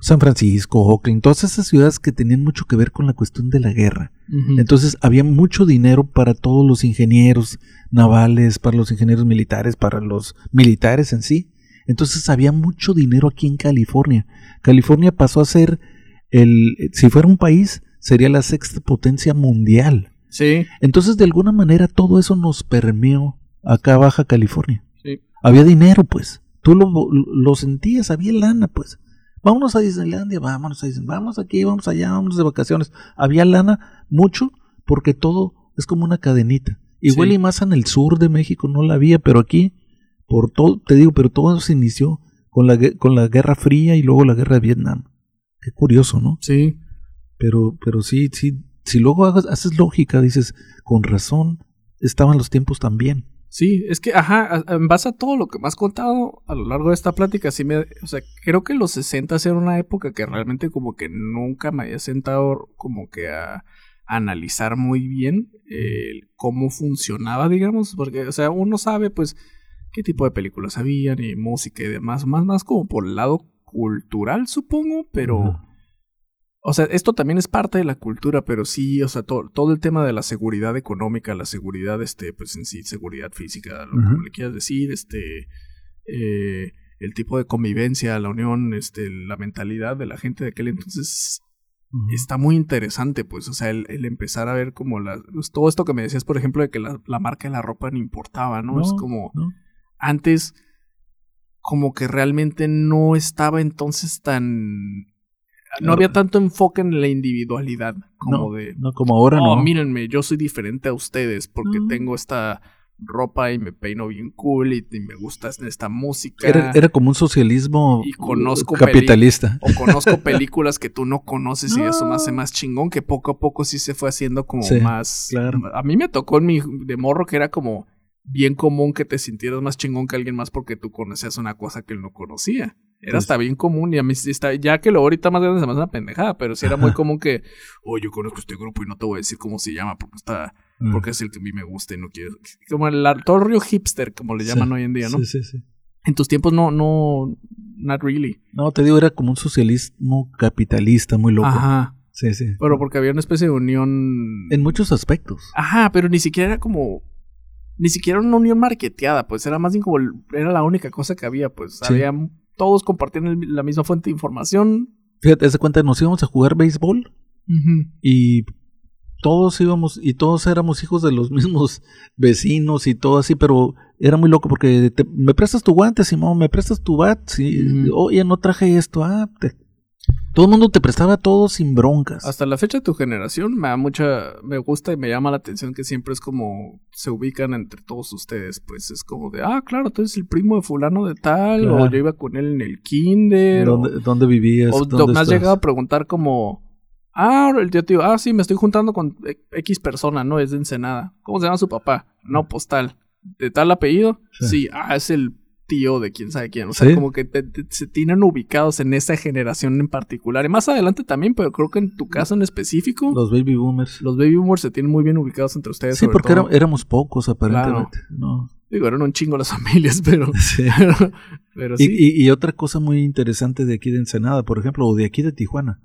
San Francisco, Oakland, todas esas ciudades que tenían mucho que ver con la cuestión de la guerra. Entonces había mucho dinero para todos los ingenieros navales, para los ingenieros militares, para los militares en sí. Entonces había mucho dinero aquí en California. California pasó a ser el, si fuera un país, sería la sexta potencia mundial. Sí. Entonces de alguna manera todo eso nos permeó acá Baja California. Había dinero, pues. Tú lo, lo sentías, había lana, pues. Vámonos a Disneylandia, vámonos a Disneylandia, vamos aquí, vamos allá, vamos de vacaciones. Había lana mucho porque todo es como una cadenita. Igual y más en el sur de México no la había, pero aquí, por todo, te digo, pero todo se inició con la, con la Guerra Fría y luego la Guerra de Vietnam. Qué curioso, ¿no? Sí. Pero, pero sí, sí, si luego haces lógica, dices, con razón, estaban los tiempos también. Sí, es que, ajá, en base a todo lo que me has contado a lo largo de esta plática, sí me, o sea, creo que los 60 era una época que realmente como que nunca me había sentado como que a, analizar muy bien cómo funcionaba, digamos, porque, o sea, uno sabe pues qué tipo de películas habían y música y demás, más, más como por el lado cultural, supongo, pero... O sea, esto también es parte de la cultura, pero sí, o sea, todo el tema de la seguridad económica, la seguridad, este, pues en sí, seguridad física, lo que le quieras decir, este, eh, el tipo de convivencia, la unión, este, la mentalidad de la gente de aquel entonces está muy interesante, pues, o sea, el, empezar a ver como la, pues, todo esto que me decías, por ejemplo, de que la, marca de la ropa no importaba, ¿no? es como, antes, como que realmente no estaba entonces tan no había tanto enfoque en la individualidad como no, de no, como ahora oh, no. mírenme, yo soy diferente a ustedes porque No. tengo esta ropa y me peino bien cool y, y me gusta esta música. Era, era como un socialismo Y conozco capitalista. O conozco películas que tú no conoces y eso me hace más chingón, que poco a poco sí se fue haciendo como Sí, más... claro. A mí me tocó en mi de morro que era como bien común que te sintieras más chingón que alguien más porque tú conocías una cosa que él no conocía. Era Pues- hasta bien común y a mí está, ya que lo ahorita más grande se me hace una pendejada, pero sí era muy común que, oh, yo conozco este grupo y no te voy a decir cómo se llama porque está, Mm. porque es el que a mí me gusta y no quiero. Como el todo el hipster, como le llaman Sí, hoy en día, ¿no? Sí, sí, sí. En tus tiempos no, no, not really. No, te digo, era como un socialismo capitalista muy loco. Ajá. Sí, sí. Pero porque había una especie de unión. En muchos aspectos. Ajá, pero ni siquiera era como. Ni siquiera una unión marketeada, pues era más bien como. Era la única cosa que había, pues. Sí. Había. Todos compartían el- la misma fuente de información. Fíjate, de cuenta, nos íbamos a jugar béisbol y todos íbamos y todos éramos hijos de los mismos vecinos y todo así, pero era muy loco porque te- me prestas tu guante, Simón, me prestas tu bat, sí, Ujú. oye, no traje esto, ah, te- todo el mundo te prestaba todo sin broncas. Hasta la fecha de tu generación me da mucha. Me gusta y me llama la atención que siempre es como. Se ubican entre todos ustedes. Pues es como de. Ah, claro, tú eres el primo de Fulano de tal. O yo iba con él en el kinder. o- ¿Dónde, dónde vivías? O ¿Dónde me has llegado a preguntar como, ah, el tío tío, ah, sí, me estoy juntando con e- X persona, no es de Ensenada. ¿Cómo se llama su papá? No, pues tal. ¿De tal apellido? Sí. Sí, ah, es el tío de quién sabe quién. O sea, Sí. como que te- te- se tienen ubicados en esa generación en particular. Y más adelante también, pero creo que en tu caso en específico, los, Los baby boomers. baby boomers se tienen muy bien ubicados entre ustedes. Sí, sobre porque todo. era- éramos pocos aparentemente. No. Digo, eran un chingo las familias, pero, Sí. pero Y, sí. y- y otra cosa muy interesante de aquí de Ensenada, por ejemplo, o de aquí de Tijuana,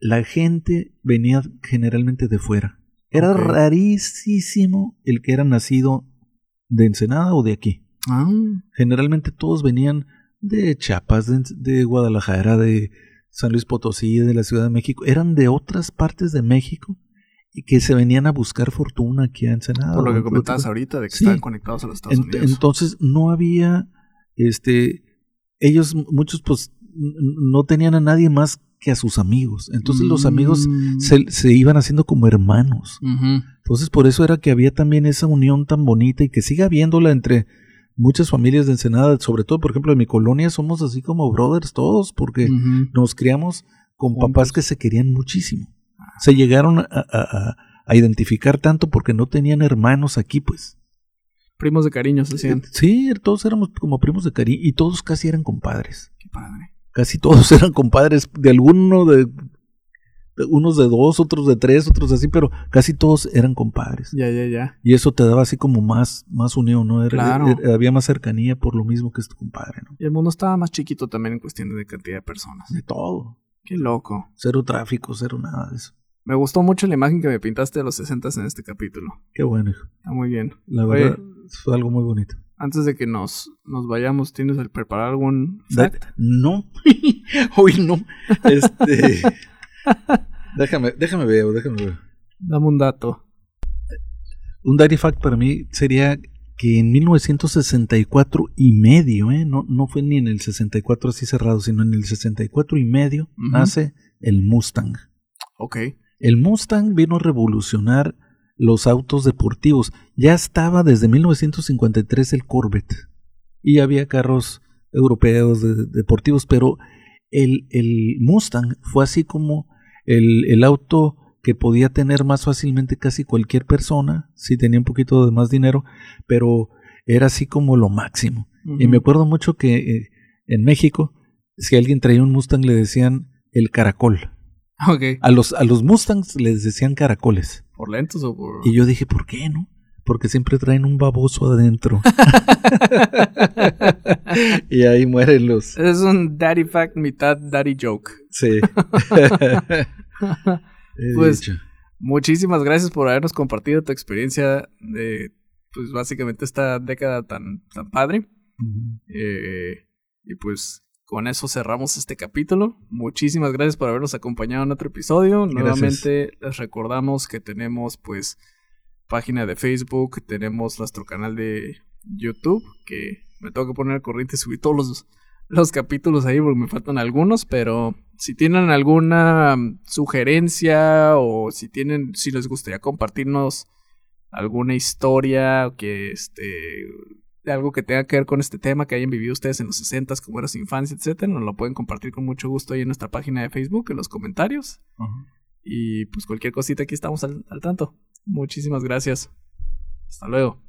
la gente venía generalmente de fuera. Era rarísimo el que era nacido de Ensenada o de aquí. Ah, Generalmente todos venían de Chiapas, de, de Guadalajara, de San Luis Potosí, de la Ciudad de México. Eran de otras partes de México y que se venían a buscar fortuna aquí a Ensenada. por lo que en comentabas otro- ahorita de que Sí. estaban conectados a los Estados Unidos. entonces no había, este, ellos muchos pues no tenían a nadie más que a sus amigos. Entonces los amigos Mm. se, se iban haciendo como hermanos. Entonces por eso era que había también esa unión tan bonita y que sigue habiéndola entre muchas familias de Ensenada, sobre todo por ejemplo en mi colonia somos así como brothers todos porque nos criamos con papás que se querían muchísimo. Se llegaron a, a- a- identificar tanto porque no tenían hermanos aquí pues. Primos de cariño se hacían. Sí, todos éramos como primos de cariño y todos casi eran compadres. Qué padre. Casi todos eran compadres de alguno de unos de dos, otros de tres, otros así, pero casi todos eran compadres. Ya, ya, ya. Y eso te daba así como más, más unión, ¿no? Era, Claro. era- había más cercanía por lo mismo que es tu compadre, ¿no? Y el mundo estaba más chiquito también en cuestión de cantidad de personas. De todo. Qué loco. Cero tráfico, cero nada de eso. Me gustó mucho la imagen que me pintaste de los 60 en este capítulo. Qué bueno, hijo. Está muy bien. La Oye. verdad, fue algo muy bonito. Antes de que nos, nos vayamos, ¿tienes el preparar algún fact? no. Hoy no. Este. déjame, déjame ver, déjame ver. Dame un dato. Un daddy fact para mí sería que en 1964 y medio, ¿eh? no, no fue ni en el 64 así cerrado, sino en el 64 y medio nace el Mustang. Ok. El Mustang vino a revolucionar los autos deportivos. Ya estaba desde 1953 el Corvette y había carros europeos de- deportivos, pero el, el Mustang fue así como el, el auto que podía tener más fácilmente casi cualquier persona, si tenía un poquito de más dinero, pero era así como lo máximo. Y me acuerdo mucho que eh, en México, si alguien traía un Mustang le decían el caracol. Ok. A los, a los Mustangs les decían caracoles. ¿Por lentos o por.? Y yo dije, ¿por qué no? Porque siempre traen un baboso adentro. y ahí mueren los. Es un daddy fact, mitad daddy joke. Sí. Pues, dicho. Muchísimas gracias por habernos compartido tu experiencia de, pues básicamente esta década tan, tan padre. Eh, y pues con eso cerramos este capítulo. Muchísimas gracias por habernos acompañado en otro episodio. Gracias. Nuevamente les recordamos que tenemos pues página de Facebook, tenemos nuestro canal de YouTube, que me tengo que poner al corriente y subir todos los, los capítulos ahí porque me faltan algunos, pero si tienen alguna sugerencia o si tienen, si les gustaría compartirnos alguna historia que este algo que tenga que ver con este tema que hayan vivido ustedes en los 60 como era su infancia, etcétera, nos lo pueden compartir con mucho gusto ahí en nuestra página de Facebook, en los comentarios. Y pues cualquier cosita aquí estamos al tanto. Muchísimas gracias. Hasta luego.